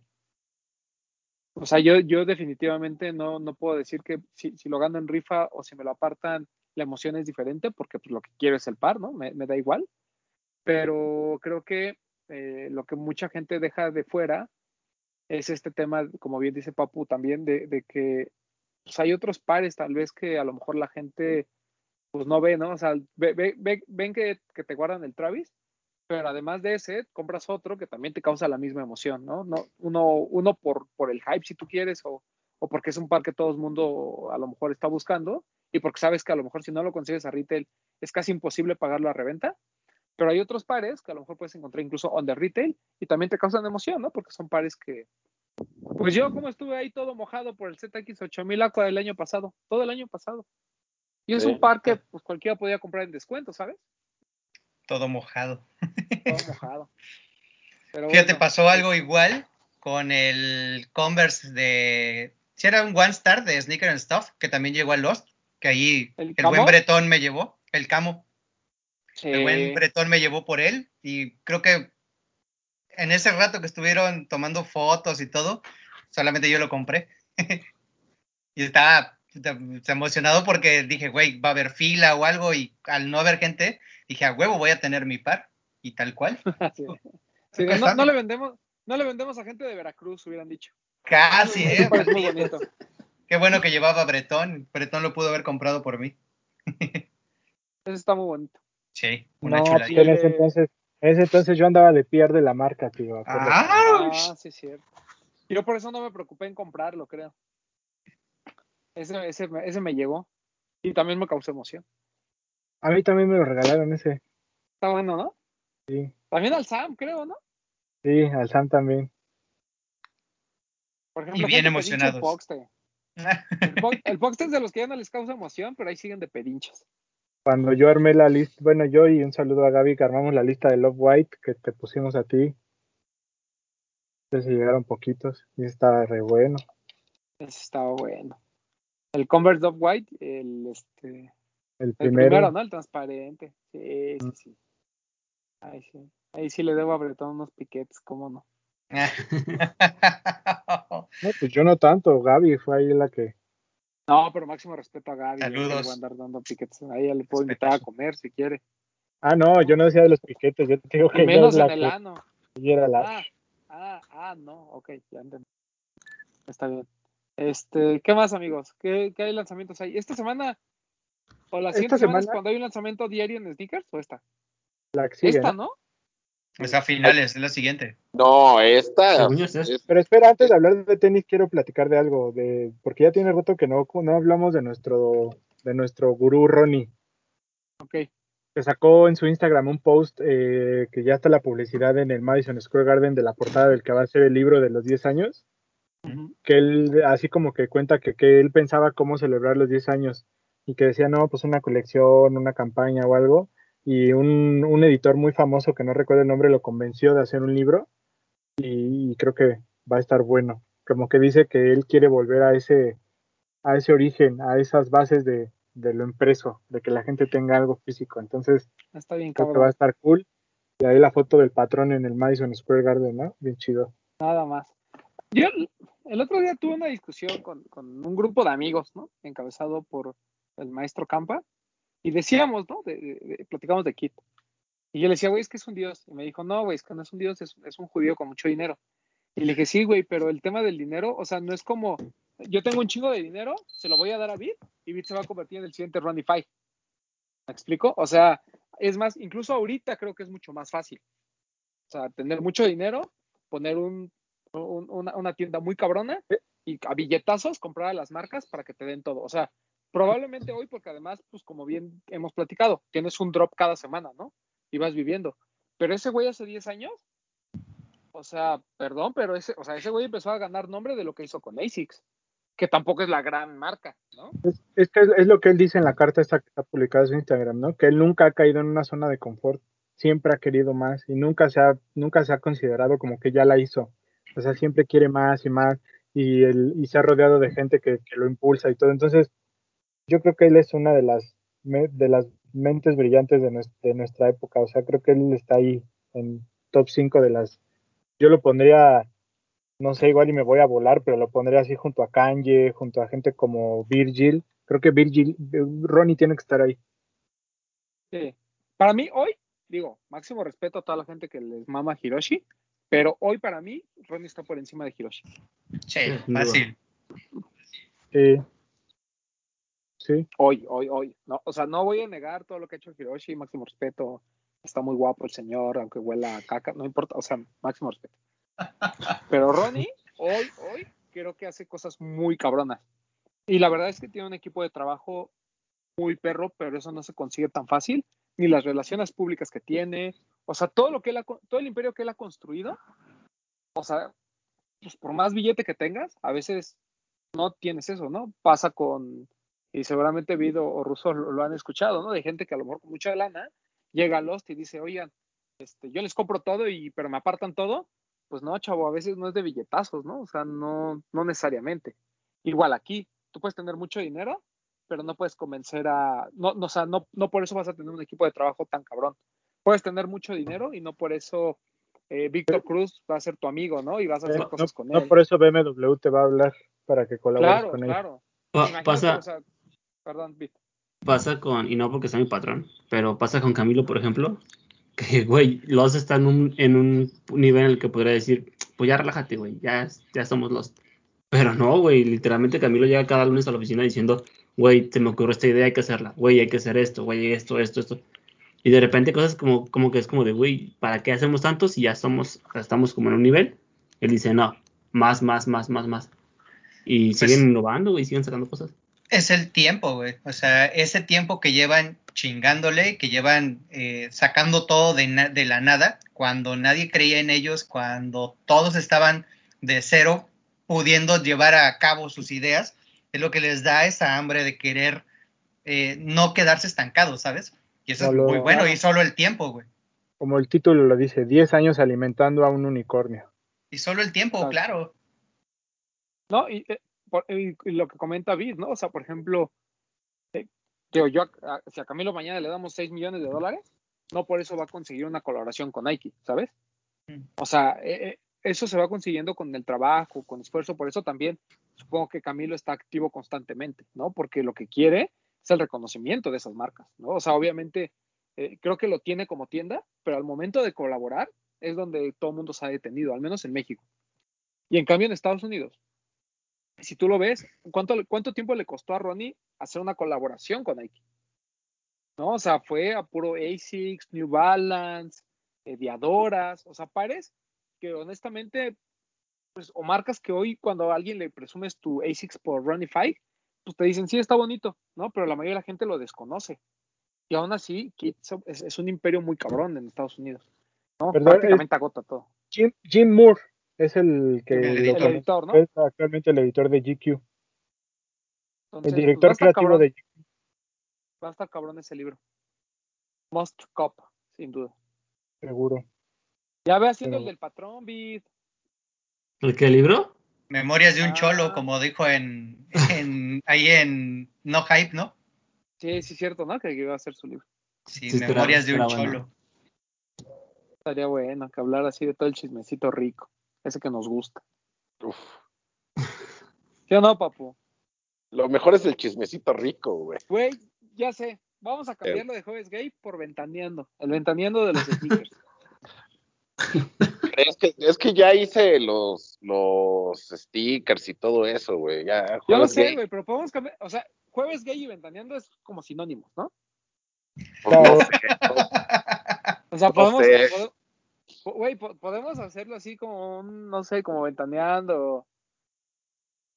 o sea, yo, yo definitivamente no, no puedo decir que si, si lo gano en rifa o si me lo apartan, la emoción es diferente, porque pues, lo que quiero es el par, ¿no? Me da igual. Pero creo que eh, lo que mucha gente deja de fuera es este tema, como bien dice Papu, también de, de que pues, hay otros pares tal vez que a lo mejor la gente pues no ve, ¿no? O sea, ve, ve- ve- ven que, que te guardan el Travis, pero además de ese, compras otro que también te causa la misma emoción, ¿no? no uno, uno por, por el hype, si tú quieres, o, o porque es un par que todo el mundo a lo mejor está buscando, y porque sabes que a lo mejor si no lo consigues a retail es casi imposible pagarlo a reventa, pero hay otros pares que a lo mejor puedes encontrar incluso on the retail y también te causan emoción, ¿no? Porque son pares que, pues yo como estuve ahí todo mojado por el ZX8000 Aqua del año pasado, todo el año pasado. Y es Sí. un par que pues cualquiera podía comprar en descuento, ¿sabes? Todo mojado. Todo mojado. Pero Fíjate, bueno, pasó algo igual con el Converse de. Si era un One Star de Sneaker and Stuff, que también llegó a Lost, que ahí ¿El buen Bretón me llevó, el camo. El buen Bretón me llevó por él y creo que en ese rato que estuvieron tomando fotos y todo, solamente yo lo compré. *laughs* y estaba emocionado porque dije, güey, va a haber fila o algo y al no haber gente, dije, a huevo voy a tener mi par. Y tal cual. *laughs* *laughs* sí. Sí, Acá no, no le vendemos, no le vendemos a gente de Veracruz, hubieran dicho. Casi, ¿eh? es muy bonito. Qué bueno que llevaba Bretón. Bretón lo pudo haber comprado por mí. Ese está muy bonito. Sí, una No, chulada. en ese entonces, en ese entonces yo andaba de PR de la marca, tío. ¡Ah! Ah, sí, es cierto. Yo por eso no me preocupé en comprarlo, creo. Ese, ese, me- ese me llegó y también me causó emoción. A mí también me lo regalaron ese. Está bueno, ¿no? Sí, También al Sam, creo, ¿no? sí, al Sam también. Por Y ejemplo, bien gente pedinche emocionados. El Poxte es de los que ya no les causa emoción, pero ahí siguen de pedinches. Cuando yo armé la lista, bueno, yo y un saludo a Gaby que armamos la lista de Love White que te pusimos a ti. Ya se llegaron poquitos y estaba re bueno. Ese estaba bueno. El Converse of White, el este. El El primero. primero, ¿no? El transparente. Sí, sí, sí. Ahí sí. Ahí sí le debo a Bretón unos piquetes, ¿cómo no? *laughs* No, pues yo no tanto. Gaby fue ahí la que. No, pero máximo respeto a Gaby. yo no le Saludos. voy a andar dando piquetes. Ahí ya le puedo invitar a comer si quiere. Ah, no, yo no decía de los piquetes. Yo te digo que menos en es el ano. era la. Ah, ah, ah, no. Ok, ya entendí. Está bien. Este, ¿qué más, amigos? ¿Qué, qué hay lanzamientos ahí? ¿Esta semana? ¿O la siguiente semana es semana- cuando hay un lanzamiento diario en sneakers? ¿O esta? la que sigue, esta, ¿no? ¿no? Es a finales, es la siguiente. No, esta Pero espera, antes de hablar de tenis, quiero platicar de algo, de porque ya tiene rato que no, no hablamos de nuestro, de nuestro gurú Ronnie, Ok. que sacó en su Instagram un post eh, que ya está la publicidad en el Madison Square Garden de la portada del que va a ser el libro de los 10 años, que él así como que cuenta que, que él pensaba cómo celebrar los 10 años y que decía, no, pues una colección, una campaña o algo, y un, un editor muy famoso que no recuerdo el nombre lo convenció de hacer un libro y, y creo que va a estar bueno. Como que dice que él quiere volver a ese, a ese origen, a esas bases de, de lo impreso, de que la gente tenga algo físico. Entonces, Está bien, creo que va a estar cool. Y ahí la foto del patrón en el Madison Square Garden, ¿no? Bien chido. Nada más. Yo el- el otro día tuve una discusión con, con un grupo de amigos, ¿no? Encabezado por el maestro Campa. Y decíamos, ¿no? De, de- platicamos de Kit. Y yo le decía, güey, es que es un dios. Y me dijo, no, güey, es que no es un dios, es, un judío con mucho dinero. Y le dije, sí, güey, pero el tema del dinero, o sea, no es como, yo tengo un chingo de dinero, se lo voy a dar a Bit y Bit se va a convertir en el siguiente Ronnie. ¿Me explico? O sea, es más, incluso ahorita creo que es mucho más fácil. O sea, tener mucho dinero, poner un- una, una tienda muy cabrona y a billetazos comprar a las marcas para que te den todo. O sea, probablemente hoy, porque además, pues como bien hemos platicado, tienes un drop cada semana, ¿no? Y vas viviendo. Pero ese güey hace 10 años, o sea, perdón, pero ese, o sea, ese güey empezó a ganar nombre de lo que hizo con ASICS, que tampoco es la gran marca, ¿no? Es, que es, lo que él dice en la carta esta que está publicada en su Instagram, ¿no? Que él nunca ha caído en una zona de confort, siempre ha querido más y nunca se ha, nunca se ha considerado como que ya la hizo. O sea, siempre quiere más y más y, él, y se ha rodeado de gente que lo impulsa y todo. Entonces, yo creo que él es una de las, de las mentes brillantes de, nues- de nuestra época. O sea, creo que él está ahí en top 5 de las... Yo lo pondría, no sé, igual y me voy a volar, pero lo pondría así junto a Kanye, junto a gente como Virgil. Creo que Virgil, Ronnie tiene que estar ahí. Sí. Para mí, hoy, digo, máximo respeto a toda la gente que les mama a Hiroshi, pero hoy para mí, Ronnie está por encima de Hiroshi. Sí, fácil. Sí. Sí. Hoy, hoy, hoy. No, o sea, no voy a negar todo lo que ha hecho Hiroshi, máximo respeto. Está muy guapo el señor, aunque huela a caca, no importa, o sea, máximo respeto. *laughs* Pero Ronnie, hoy, hoy, creo que hace cosas muy cabronas. Y la verdad es que tiene un equipo de trabajo muy perro, pero eso no se consigue tan fácil. Ni las relaciones públicas que tiene. O sea, todo lo que él ha, todo el imperio que él ha construido, o sea, pues por más billete que tengas, a veces no tienes eso, ¿no? Pasa con, y seguramente Vido o Russo lo, lo han escuchado, ¿no? De gente que a lo mejor con mucha lana llega a Lost y dice, oigan, este, yo les compro todo y pero me apartan todo. Pues no, chavo, a veces no es de billetazos, ¿no? O sea, no, no necesariamente. Igual aquí, tú puedes tener mucho dinero, pero no puedes convencer a, no, no, o sea, no, no por eso vas a tener un equipo de trabajo tan cabrón. Puedes tener mucho dinero y no por eso eh, Víctor Cruz va a ser tu amigo, ¿no? Y vas a hacer no, cosas con no él. por eso BMW te va a hablar para que colabores claro, con él. claro. Pa- Imagínate, pasa, o sea, perdón, Vic. pasa con, y no porque sea mi patrón, pero pasa con Camilo, por ejemplo, que, *laughs* güey, los está en un, en un nivel en el que podría decir, pues ya relájate, güey, ya, ya somos los. Pero no, güey, literalmente Camilo llega cada lunes a la oficina diciendo, güey, se me ocurrió esta idea, hay que hacerla, güey, hay que hacer esto, güey, esto, esto, esto. Y de repente cosas como, como que es como de, güey, ¿para qué hacemos tanto si ya somos, estamos como en un nivel? Él dice, no, más, más, más, más, más. Y Pues- siguen innovando, güey, siguen sacando cosas. Es el tiempo, güey. O sea, ese tiempo que llevan chingándole, que llevan eh, sacando todo de, na- de la nada, cuando nadie creía en ellos, cuando todos estaban de cero, pudiendo llevar a cabo sus ideas, es lo que les da esa hambre de querer eh, no quedarse estancados, ¿sabes? Y eso es muy bueno, y solo el tiempo, güey. Como el título lo dice, 10 años alimentando a un unicornio. Y solo el tiempo, claro. No, y, eh, por- y- y lo que comenta Vid, ¿no? O sea, por ejemplo, eh, digo, yo, a- si a Camilo mañana le damos 6 millones de dólares, no por eso va a conseguir una colaboración con Nike, ¿sabes? Mm. O sea, eh, eh, eso se va consiguiendo con el trabajo, con esfuerzo, por eso también supongo que Camilo está activo constantemente, ¿no? Porque lo que quiere es el reconocimiento de esas marcas, ¿no? O sea, obviamente, eh, creo que lo tiene como tienda, pero al momento de colaborar es donde todo el mundo se ha detenido, al menos en México. Y en cambio en Estados Unidos, si tú lo ves, ¿cuánto, cuánto tiempo le costó a Ronnie hacer una colaboración con Nike? ¿No? O sea, fue a puro ASICS, New Balance, eh, Diadoras, o sea, pares que honestamente, pues, o marcas que hoy cuando a alguien le presumes tu ASICS por Ronnie Five, pues te dicen, sí, está bonito, ¿no? Pero la mayoría de la gente lo desconoce. Y aún así, es, es un imperio muy cabrón en Estados Unidos. Prácticamente agota todo. Jim, Jim Moore es el que El lo editor. El conoce, editor, ¿no? es actualmente el editor de GQ, Entonces, el pues, director creativo cabrón. de GQ. Va a estar cabrón ese libro. Must Cop, sin duda. seguro. Ya ve haciendo Pero- el del patrón, Bit. ¿El qué libro? Memorias de un Ah. cholo, como dijo en, en ahí en No Hype, ¿no? Sí, sí, es cierto, ¿no? Que iba a hacer su libro. Sí, Memorias de un bueno. cholo. Estaría bueno que hablar así de todo el chismecito rico. Ese que nos gusta. Uf. *laughs* ¿Sí o no, papu? Lo mejor es el chismecito rico, güey. Güey, ya sé. Vamos a cambiarlo de jueves gay por ventaneando. El ventaneando de los sneakers. *laughs* *laughs* Es que, es que ya hice los, los stickers y todo eso, güey. Ya, Yo lo sé, güey, pero podemos cambiar. O sea, jueves gay y ventaneando es como sinónimos, ¿no? Pues no sé, O sea, No podemos. sé. Güey, po- podemos hacerlo así como un, no sé, como ventaneando.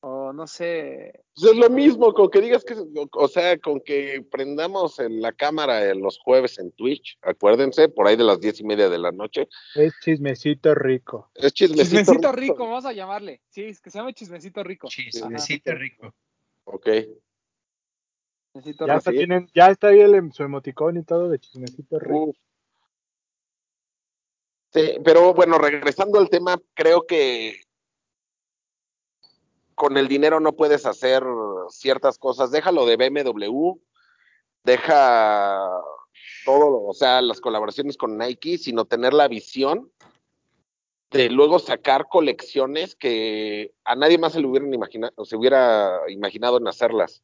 O no sé. Pues es lo mismo, con que digas que, o- o sea, con que prendamos en la cámara en los jueves en Twitch, acuérdense, por ahí de las diez y media de la noche. Es chismecito rico. Es chismecito, Chismecito rico, vamos a llamarle. Sí, es que se llama chismecito rico. Chismecito rico. Ok. Chismecito Ya rico. sí. tienen, ya está ahí el, em- su emoticón y todo de chismecito rico. Uf. Sí, pero bueno, regresando al tema, creo que con el dinero no puedes hacer ciertas cosas. Déjalo de BMW, deja todo, o sea, las colaboraciones con Nike, sino tener la visión de luego sacar colecciones que a nadie más se le hubieran imaginado, se hubiera imaginado en hacerlas.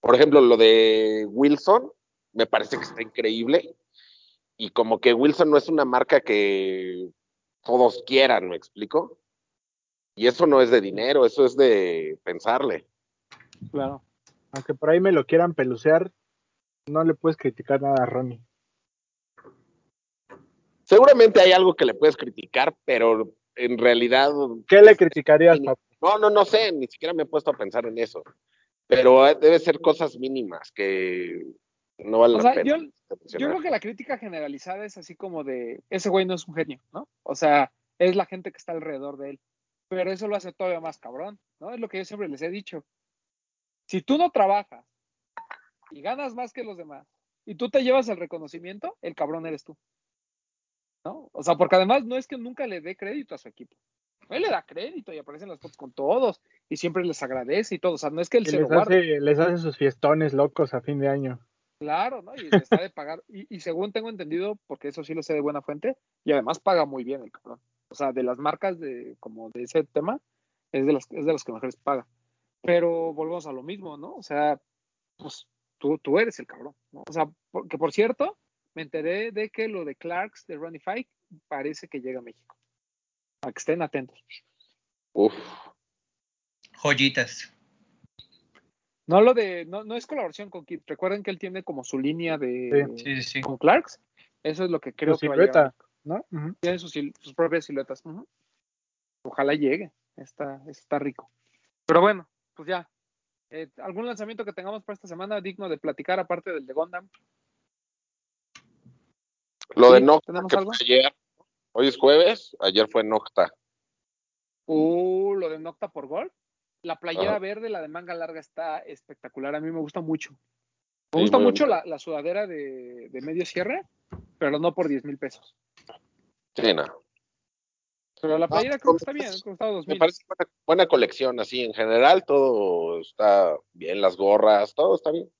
Por ejemplo, lo de Wilson, me parece que está increíble. Y como que Wilson no es una marca que todos quieran, ¿me explico? Y eso no es de dinero, eso es de pensarle. Claro. Aunque por ahí me lo quieran pelucear, no le puedes criticar nada a Ronnie. Seguramente hay algo que le puedes criticar, pero en realidad. ¿Qué le criticarías, papá? No, no, no sé, ni siquiera me he puesto a pensar en eso. Pero eh, debe ser cosas mínimas que no vale O la sea, pena. yo, yo creo que la crítica generalizada es así como de, ese güey no es un genio, ¿no? O sea, es la gente que está alrededor de él. Pero eso lo hace todavía más cabrón, ¿no? Es lo que yo siempre les he dicho. Si tú no trabajas y ganas más que los demás y tú te llevas el reconocimiento, el cabrón eres tú. ¿No? O sea, porque además no es que nunca le dé crédito a su equipo. Él le da crédito y aparecen las fotos con todos y siempre les agradece y todo. O sea, no es que él se lo guarde. les hace sus fiestones locos a fin de año. Claro, ¿no? Y está de pagar. Y, y según tengo entendido, porque eso sí lo sé de buena fuente, y además paga muy bien el cabrón. O sea, de las marcas de como de ese tema, es de las, es de los que mejores paga. Pero volvemos a lo mismo, ¿no? O sea, pues tú, tú eres el cabrón, ¿no? O sea, porque por cierto, me enteré de que lo de Clarks de Ronnie Fike parece que llega a México. Para que estén atentos. Uf. Joyitas. No lo de, no, no es colaboración con Kid. Recuerden que él tiene como su línea de Sí, sí, sí. con Clarks. Eso es lo que creo Su que va a silueta, ¿no? Tiene sus, propias siluetas. Ojalá llegue. Está, está rico. Pero bueno, pues ya. Eh, ¿Algún lanzamiento que tengamos para esta semana digno de platicar aparte del de Gundam? Lo de Nocta, ¿tenemos que algo? fue ayer. Hoy es jueves, ayer fue Nocta. Uh, lo de Nocta por Gol. La playera verde, la de manga larga, está espectacular. A mí me gusta mucho. Me Sí, gusta mucho la, sudadera de, de medio cierre, pero no por 10 mil pesos. Sí, no. Pero la playera Ah, creo que está bien, ha costado Me 2000. parece buena, buena colección, así en general todo está bien, las gorras, todo está bien.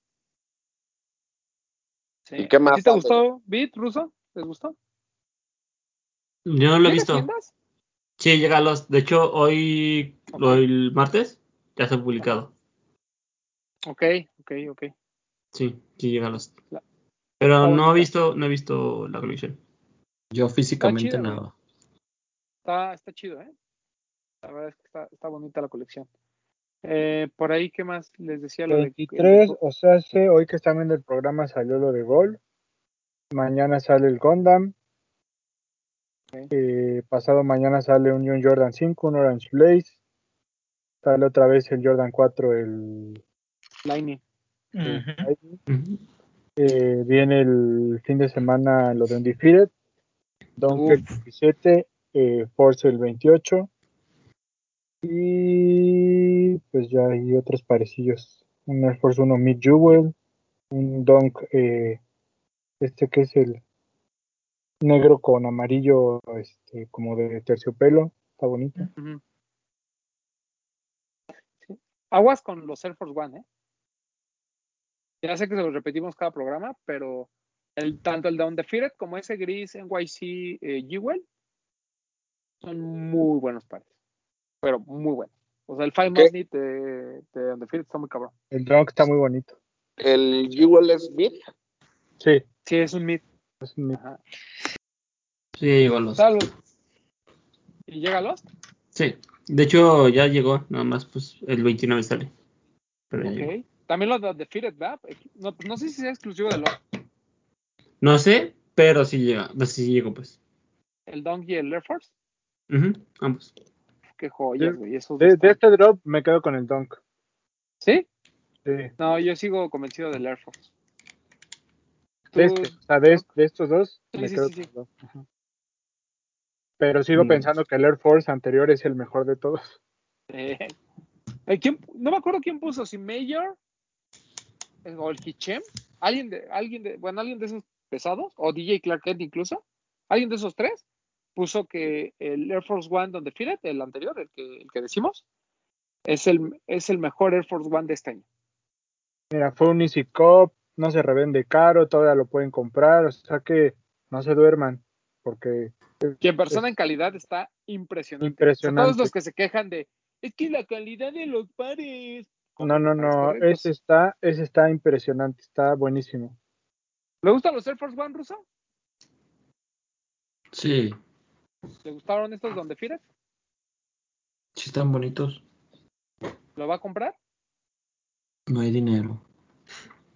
Sí. ¿Y qué más ¿Sí te gustó Beat, Ruso? ¿Les gustó? Yo no lo he ¿Tienes visto. tiendas? Sí, llega a los. De hecho, hoy. Lo- el martes, ya está publicado. Ok, ok, ok. Sí, sí llega a los. La- Pero está no he visto, no he visto la colección. Yo físicamente nada. Está, está chido, ¿eh? La verdad es que está, está bonita la colección. Eh, por ahí, ¿qué más les decía? Lo de, 23, o sea, hace- hoy que están viendo el programa salió lo de Gol. Mañana sale el Gundam. Eh, pasado mañana sale un Jordan 5, un Orange Blaze. Sale otra vez el Jordan 4, el. Lightning. Eh, viene el fin de semana lo de Undefeated. Donkey el 17, eh, Force el 28. Y pues ya hay otros parecillos. Un Air Force 1 Mid Jewel. Un Donk, eh, este que es el negro con amarillo, este, como de terciopelo. Está bonito. Sí. Aguas con los Air Force One, ¿eh? Ya sé que se los repetimos cada programa, pero el, tanto el de Undefeated como ese gris NYC eh, Jewel son muy buenos pares. Pero muy buenos. O sea, el Five Need de, de Undefeated está muy cabrón. El Donk está muy bonito. El Jewel es Beat. Sí, Sí, es un mid. es un- Ajá. Sí, llegó a los. Salud. ¿Y llega Lost? Sí, de hecho ya llegó, nada más pues el 29 sale. Pero. También los de Undefeated, ¿verdad? No, no sé si sea exclusivo de Lost. No sé, pero sí llega, pues, sí llegó pues. El Dunk y el Air Force. Ujú, ambos. Qué joyas, Sí. güey. De, este drop me quedo con el Donk. ¿Sí? Sí. No, yo sigo convencido del Air Force. De, este, o sea, de, de estos dos, Sí, me sí, quedo sí, con sí. el Donk. Pero sigo Mm. pensando que el Air Force anterior es el mejor de todos. eh, ¿quién- no me acuerdo quién puso, si Mayor eh, o el Kichem, alguien de, alguien de, bueno, alguien de esos pesados, o DJ Clark Kent incluso, alguien de esos tres puso que el Air Force One donde Firet, el anterior, el que, el que decimos, es el, es el mejor Air Force One de este año. Mira, fue un Easy Cop, no se revende caro, todavía lo pueden comprar, o sea que no se duerman, porque Que en persona en calidad está impresionante. Impresionante. O sea, todos los que se quejan de, es que la calidad de los pares. no, no, no, ese está, ese está impresionante, está buenísimo. ¿Le gustan los Air Force One ruso? Sí, ¿Le gustaron estos donde Firet? sí están bonitos. ¿Lo va a comprar? No hay dinero.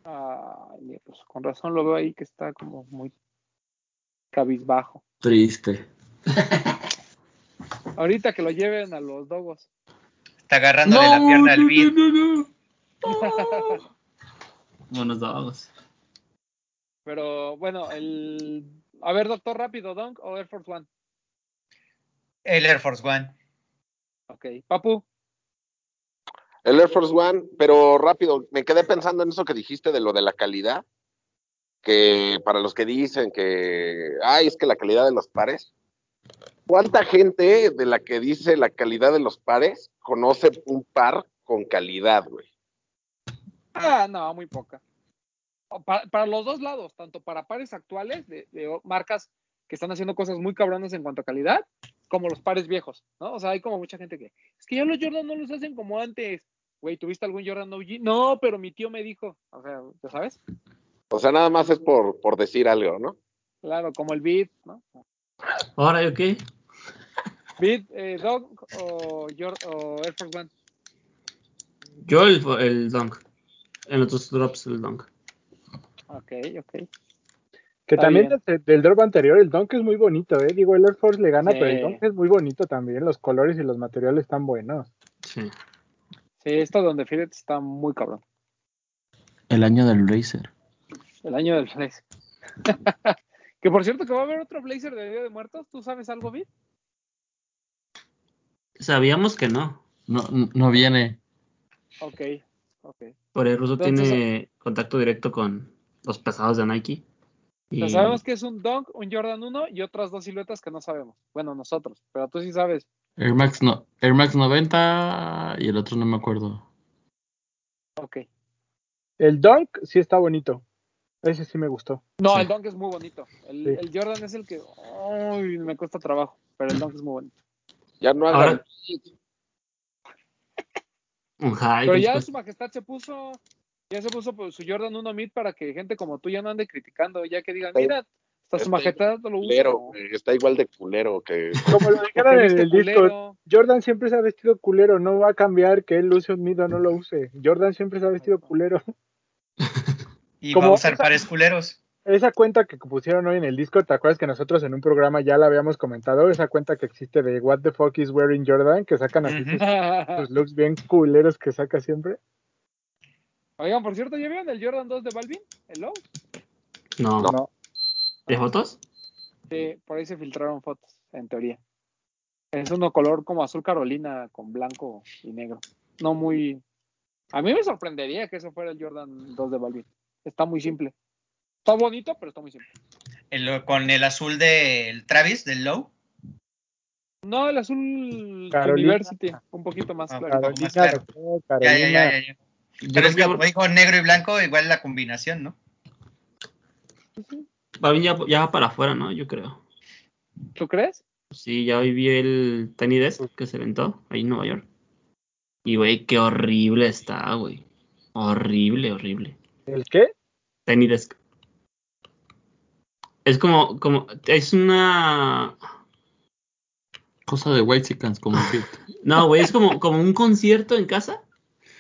Ay, pues con razón lo veo ahí que está como muy cabizbajo. Triste. *laughs* Ahorita que lo lleven a los dogos. Está agarrándole la pierna al beat. no, no. Buenos *laughs* dados. Pero bueno, el. A ver, doctor, rápido, Dunk o Air Force One. El Air Force One. Ok. Papu, El Air Force One, pero rápido, me quedé pensando en eso que dijiste de lo de la calidad, que para los que dicen que, ay, es que la calidad de los pares, ¿cuánta gente de la que dice la calidad de los pares conoce un par con calidad, güey? Ah, no, muy poca. Para, para los dos lados, tanto para pares actuales de, de marcas que están haciendo cosas muy cabronas en cuanto a calidad, como los pares viejos, ¿no? O sea, hay como mucha gente que, es que ya los Jordan no los hacen como antes. Güey, ¿tuviste algún Jordan OG? No, pero mi tío me dijo. O sea, ¿ya sabes? O sea, nada más es por, por decir algo, ¿no? Claro, como el Beat, ¿no? Ahora, ¿yo qué? Beat, eh, Dog o, o Air Force One. Yo el, el dunk. En los dos drops el dunk. Ok, ok. Que Está también del, del drop anterior, el Donk es muy bonito, ¿eh? Digo, el Air Force le gana, Sí. pero el Donk es muy bonito también, los colores y los materiales están buenos. Sí. Sí, esto donde Firet está muy cabrón. El año del Blazer. El año del Blazer. *laughs* que por cierto que va a haber otro Blazer de Día de Muertos. ¿Tú sabes algo, Beat? Sabíamos que no. No, no viene. Ok, ok. Por el ruso Entonces- tiene contacto directo con los pesados de Nike. Y- sabemos que es un Dunk, un Jordan 1 y otras dos siluetas que no sabemos. Bueno, nosotros, pero tú sí sabes. Air Max, no, Air Max 90 y el otro no me acuerdo. Ok. El Dunk sí está bonito. Ese sí me gustó. No, Sí. el Dunk es muy bonito. El, Sí. el Jordan es el que ay, me cuesta trabajo, pero el Dunk es muy bonito. Ya no hagan. *laughs* Pero ya su majestad se puso, ya se puso pues, su Jordan 1 mid para que gente como tú ya no ande criticando, ya que digan, mira, hasta su majestad no lo usa. culero, está igual de culero que. *laughs* Como lo dijeron en el Discord, culero. Jordan siempre se ha vestido culero. No va a cambiar que él use un mid o no lo use. Jordan siempre se ha vestido culero. Y Como va a usar esa- pares culeros. Esa cuenta que pusieron hoy en el Discord, ¿te acuerdas que nosotros en un programa ya la habíamos comentado? Esa cuenta que existe de What the fuck is wearing Jordan, que sacan así sus, sus looks bien culeros que saca siempre. Oigan, por cierto, ¿ya vieron el Jordan 2 de Balvin? ¿El Low? No. No. ¿De fotos? Sí, por ahí se filtraron fotos, en teoría. Es uno color como azul Carolina con blanco y negro. No muy. A mí me sorprendería que eso fuera el Jordan 2 de Balvin. Está muy simple. Está bonito, pero está muy simple. El- con el azul del Travis, del Low. No, el azul Carolina. University, un poquito más Ah, claro. Carolina. más Carolina, claro. no, Ya, ya, Carolina. ya, ya, ya. Yo Pero es que como dijo negro y blanco, igual la combinación, ¿no? Balvin ya, ya va para afuera, ¿no? Yo creo. ¿Tú crees? Sí, ya hoy vi el Tiny Desk que se aventó ahí en Nueva York. Y, güey, qué horrible está, güey. Horrible, horrible. ¿El qué? Tiny Desk. Es como, como, es una... Cosa de White como fit. *laughs* No, güey, es como, como un concierto en casa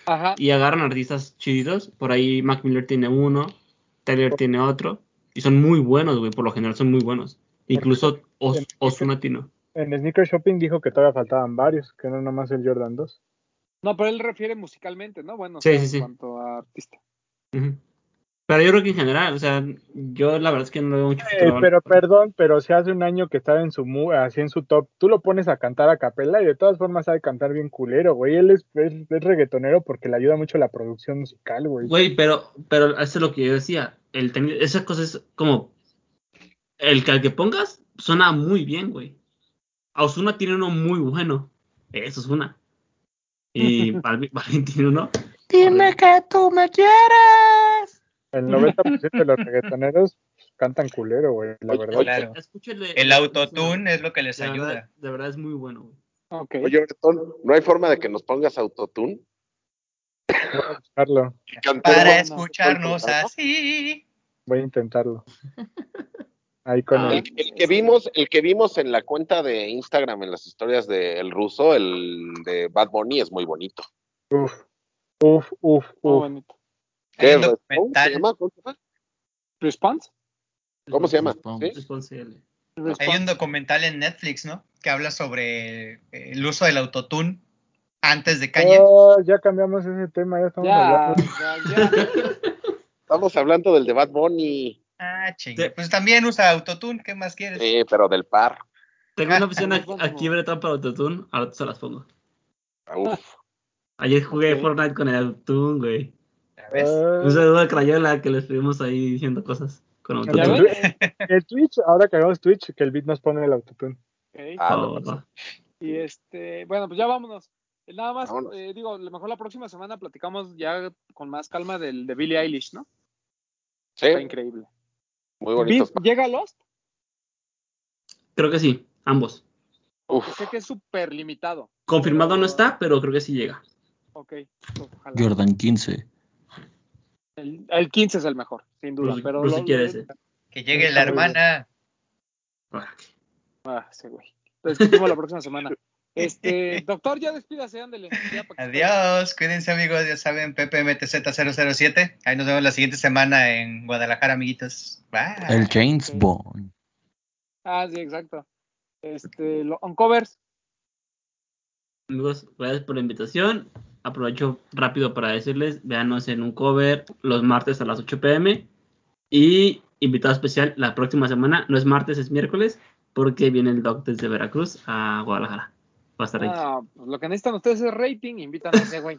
Ajá. y agarran artistas chidos. Por ahí Mac Miller tiene uno, Taylor tiene otro. Y son muy buenos, güey, por lo general son muy buenos. Incluso Os- Ozuna tiene. En Sneaker Shopping dijo que todavía faltaban varios, que no nomás el Jordan 2. No, pero él refiere musicalmente, ¿no? Bueno, o Sí, sea, sí, en sí. cuanto a artista. Pero yo creo que en general, o sea, yo la verdad es que no veo mucho Eh, pero perdón, pero si hace un año que estaba en su mu- así en su top, tú lo pones a cantar a capela y de todas formas sabe cantar bien culero, güey. Él es, es, es reggaetonero porque le ayuda mucho la producción musical, güey. Güey, pero, pero eso es lo que yo decía. El tenis- esa cosa es como. El que al que pongas suena muy bien, güey. Osuna tiene uno muy bueno. Eso es una. Y *laughs* Balvin tiene uno. Dime que tú me quieres. El 90% de los reggaetoneros cantan culero, güey, la verdad. Claro. Escúchale- El autotune es lo que les de verdad, ayuda. de verdad es muy bueno, güey. Oye, Bretón, ¿no hay forma de que nos pongas autotune? Voy a Para no, escucharnos así. voy a intentarlo. Ahí con Ah. el, que vimos, el que vimos en la cuenta de Instagram en las historias de El Ruso, el de Bad Bunny, es muy bonito. uf, uf, uf, Muy uf. bonito. ¿Qué documental. ¿Se llama? ¿Cómo se llama? ¿Response? ¿Cómo se llama? Hay un documental en Netflix, ¿no? Que habla sobre eh, el uso del autotune antes de Kanye. Oh, ya cambiamos ese tema, ya estamos Ya, hablando. ya, ya. *laughs* Estamos hablando del de Bad Bunny, Ah, chinga. Pues también usa autotune, ¿qué más quieres? sí, pero del par. Tengo una opción Ah, aquí, aquí Bretón, para Autotune. Ahora se las pongo. Uf. Ayer jugué. Fortnite con el Autotune, güey. ¿Ya ves? Ah, Un saludo a Crayola que le estuvimos ahí diciendo cosas con ¿Ya ¿Ya Autotune. el *laughs* Twitch, ahora que hagamos Twitch, que el beat nos pone el autotune. Ah, Oh, no, va. Y este, bueno, pues ya vámonos. Nada más, eh, digo, a lo mejor la próxima semana platicamos ya con más calma del de Billie Eilish, ¿no? Está Sí, increíble. muy bonito. ¿Llega Lost? Creo que sí, ambos. Uf, Sé que es súper limitado. Confirmado no está, pero creo que sí llega. Ok, ojalá. Jordan 15. El, el 15 es el mejor, sin duda. Bruce, pero Bruce lo- quiere lo- ese. Que llegue la hermana. Ah, Ah, sí, güey. Lo discutimos la próxima semana. Este, *laughs* doctor, ya despídase, ándele. ya Adiós, cuídense amigos, ya saben, PPMTZ007. Ahí nos vemos la siguiente semana en Guadalajara, amiguitos. Bye. El James. Bond. Ah, sí, exacto. Este, lo, on covers. Amigos, gracias por la invitación. Aprovecho rápido para decirles, véanos en un cover los martes a las 8 pm. Y invitado especial la próxima semana, no es martes, es miércoles, porque viene el doc desde Veracruz a Guadalajara. Va a estar ahí. Ah, pues lo que necesitan ustedes es rating, invitan a ese güey.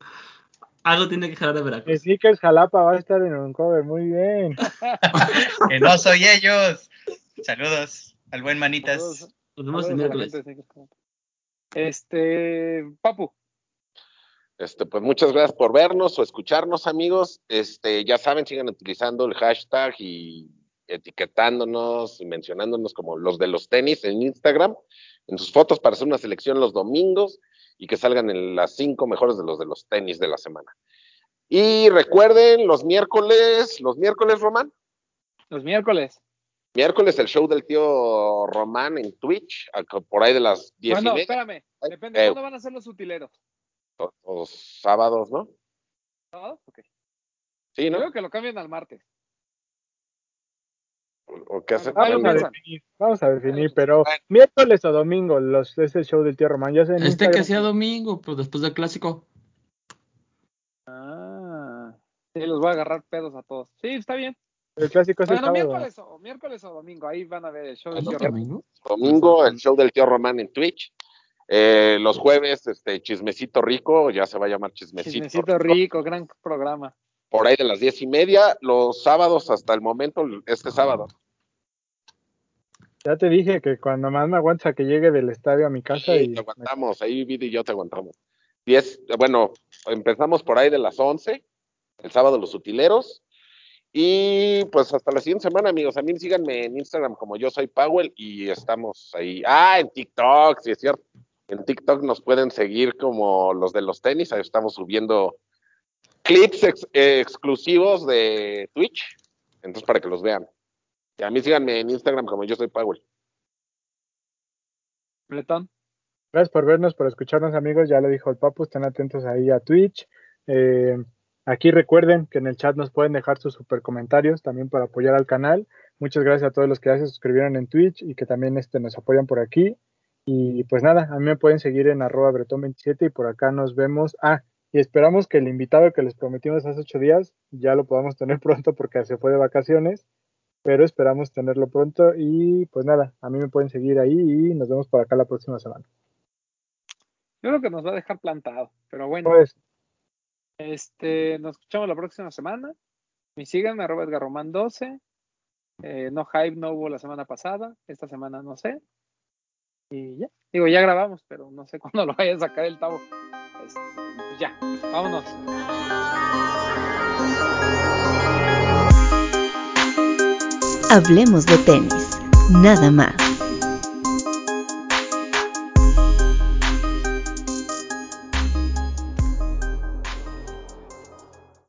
*laughs* Algo tiene que jalar de Veracruz. Sneakers Jalapa va a estar en un cover, muy bien. *laughs* que no soy ellos. Saludos al buen Manitas. Saludos. Nos vemos el Saludos a la miércoles. Este, Papu, Este, pues muchas gracias por vernos o escucharnos, amigos. Este, ya saben, sigan utilizando el hashtag y etiquetándonos y mencionándonos como los de los tenis en Instagram, en sus fotos para hacer una selección los domingos y que salgan en las cinco mejores de los de los tenis de la semana. Y recuerden, los miércoles, los miércoles, Román, los miércoles. Miércoles el show del tío Román en Twitch, a- por ahí de las diez Bueno, y media, espérame. Depende, eh. ¿cuándo van a ser los utileros? o- o sábados, ¿no? ¿Sábados? Ok. Sí, ¿no? Creo que lo cambien al martes. ¿O qué hace? Bueno, Vamos a definir, vamos a definir, Bueno, pero miércoles o domingo los, es el show del tío Román. Ya sé, en Este que sea domingo, pues después del clásico. Ah. Sí, los voy a agarrar pedos a todos. Sí, está bien. El clásico es el Bueno, sábado. miércoles o, miércoles o domingo. Ahí van a ver el show del ¿Es tío Ramón. domingo? domingo el show del tío Román en Twitch. Eh, los jueves, este chismecito rico, ya se va a llamar chismecito, Chismecito rico, gran programa. por ahí de las diez y media. Los sábados hasta el momento, este sábado. Ya te dije que cuando más me aguantes a que llegue del estadio a mi casa Sí, y te aguantamos, ahí Vidi y yo te aguantamos. Diez, bueno, empezamos por ahí de las once, el sábado los utileros. Y pues hasta la siguiente semana, amigos. A mí síganme en Instagram como yo soy Powell y estamos ahí. Ah, en TikTok, sí es cierto. En TikTok nos pueden seguir como los de los tenis. Ahí estamos subiendo clips ex- eh, exclusivos de Twitch. Entonces, para que los vean. Y a mí síganme en Instagram como yo soy Powell. Bletón. Gracias por vernos, por escucharnos, amigos. Ya lo dijo el Papu, estén atentos ahí a Twitch. Eh, aquí recuerden que en el chat nos pueden dejar sus super comentarios también para apoyar al canal. Muchas gracias a todos los que ya se suscribieron en Twitch y que también este, nos apoyan por aquí. Y pues nada, a mí me pueden seguir en arroba bretón27 y por acá nos vemos. Ah, y esperamos que el invitado que les prometimos hace ocho días ya lo podamos tener *laughs* pronto porque se fue de vacaciones. Pero esperamos tenerlo pronto y pues nada, a mí me pueden seguir ahí y nos vemos por acá la próxima semana. Yo creo que nos va a dejar plantado. Pero bueno, Pues, este, nos escuchamos la próxima semana. Y síganme, arroba Edgarroman 12. Eh, no hype no hubo la semana pasada. Esta semana no sé. Y ya. Digo, ya grabamos, pero no sé *laughs* cuándo lo vaya a sacar el tabo. Este, pues ya, vámonos. Hablemos de tenis, nada más.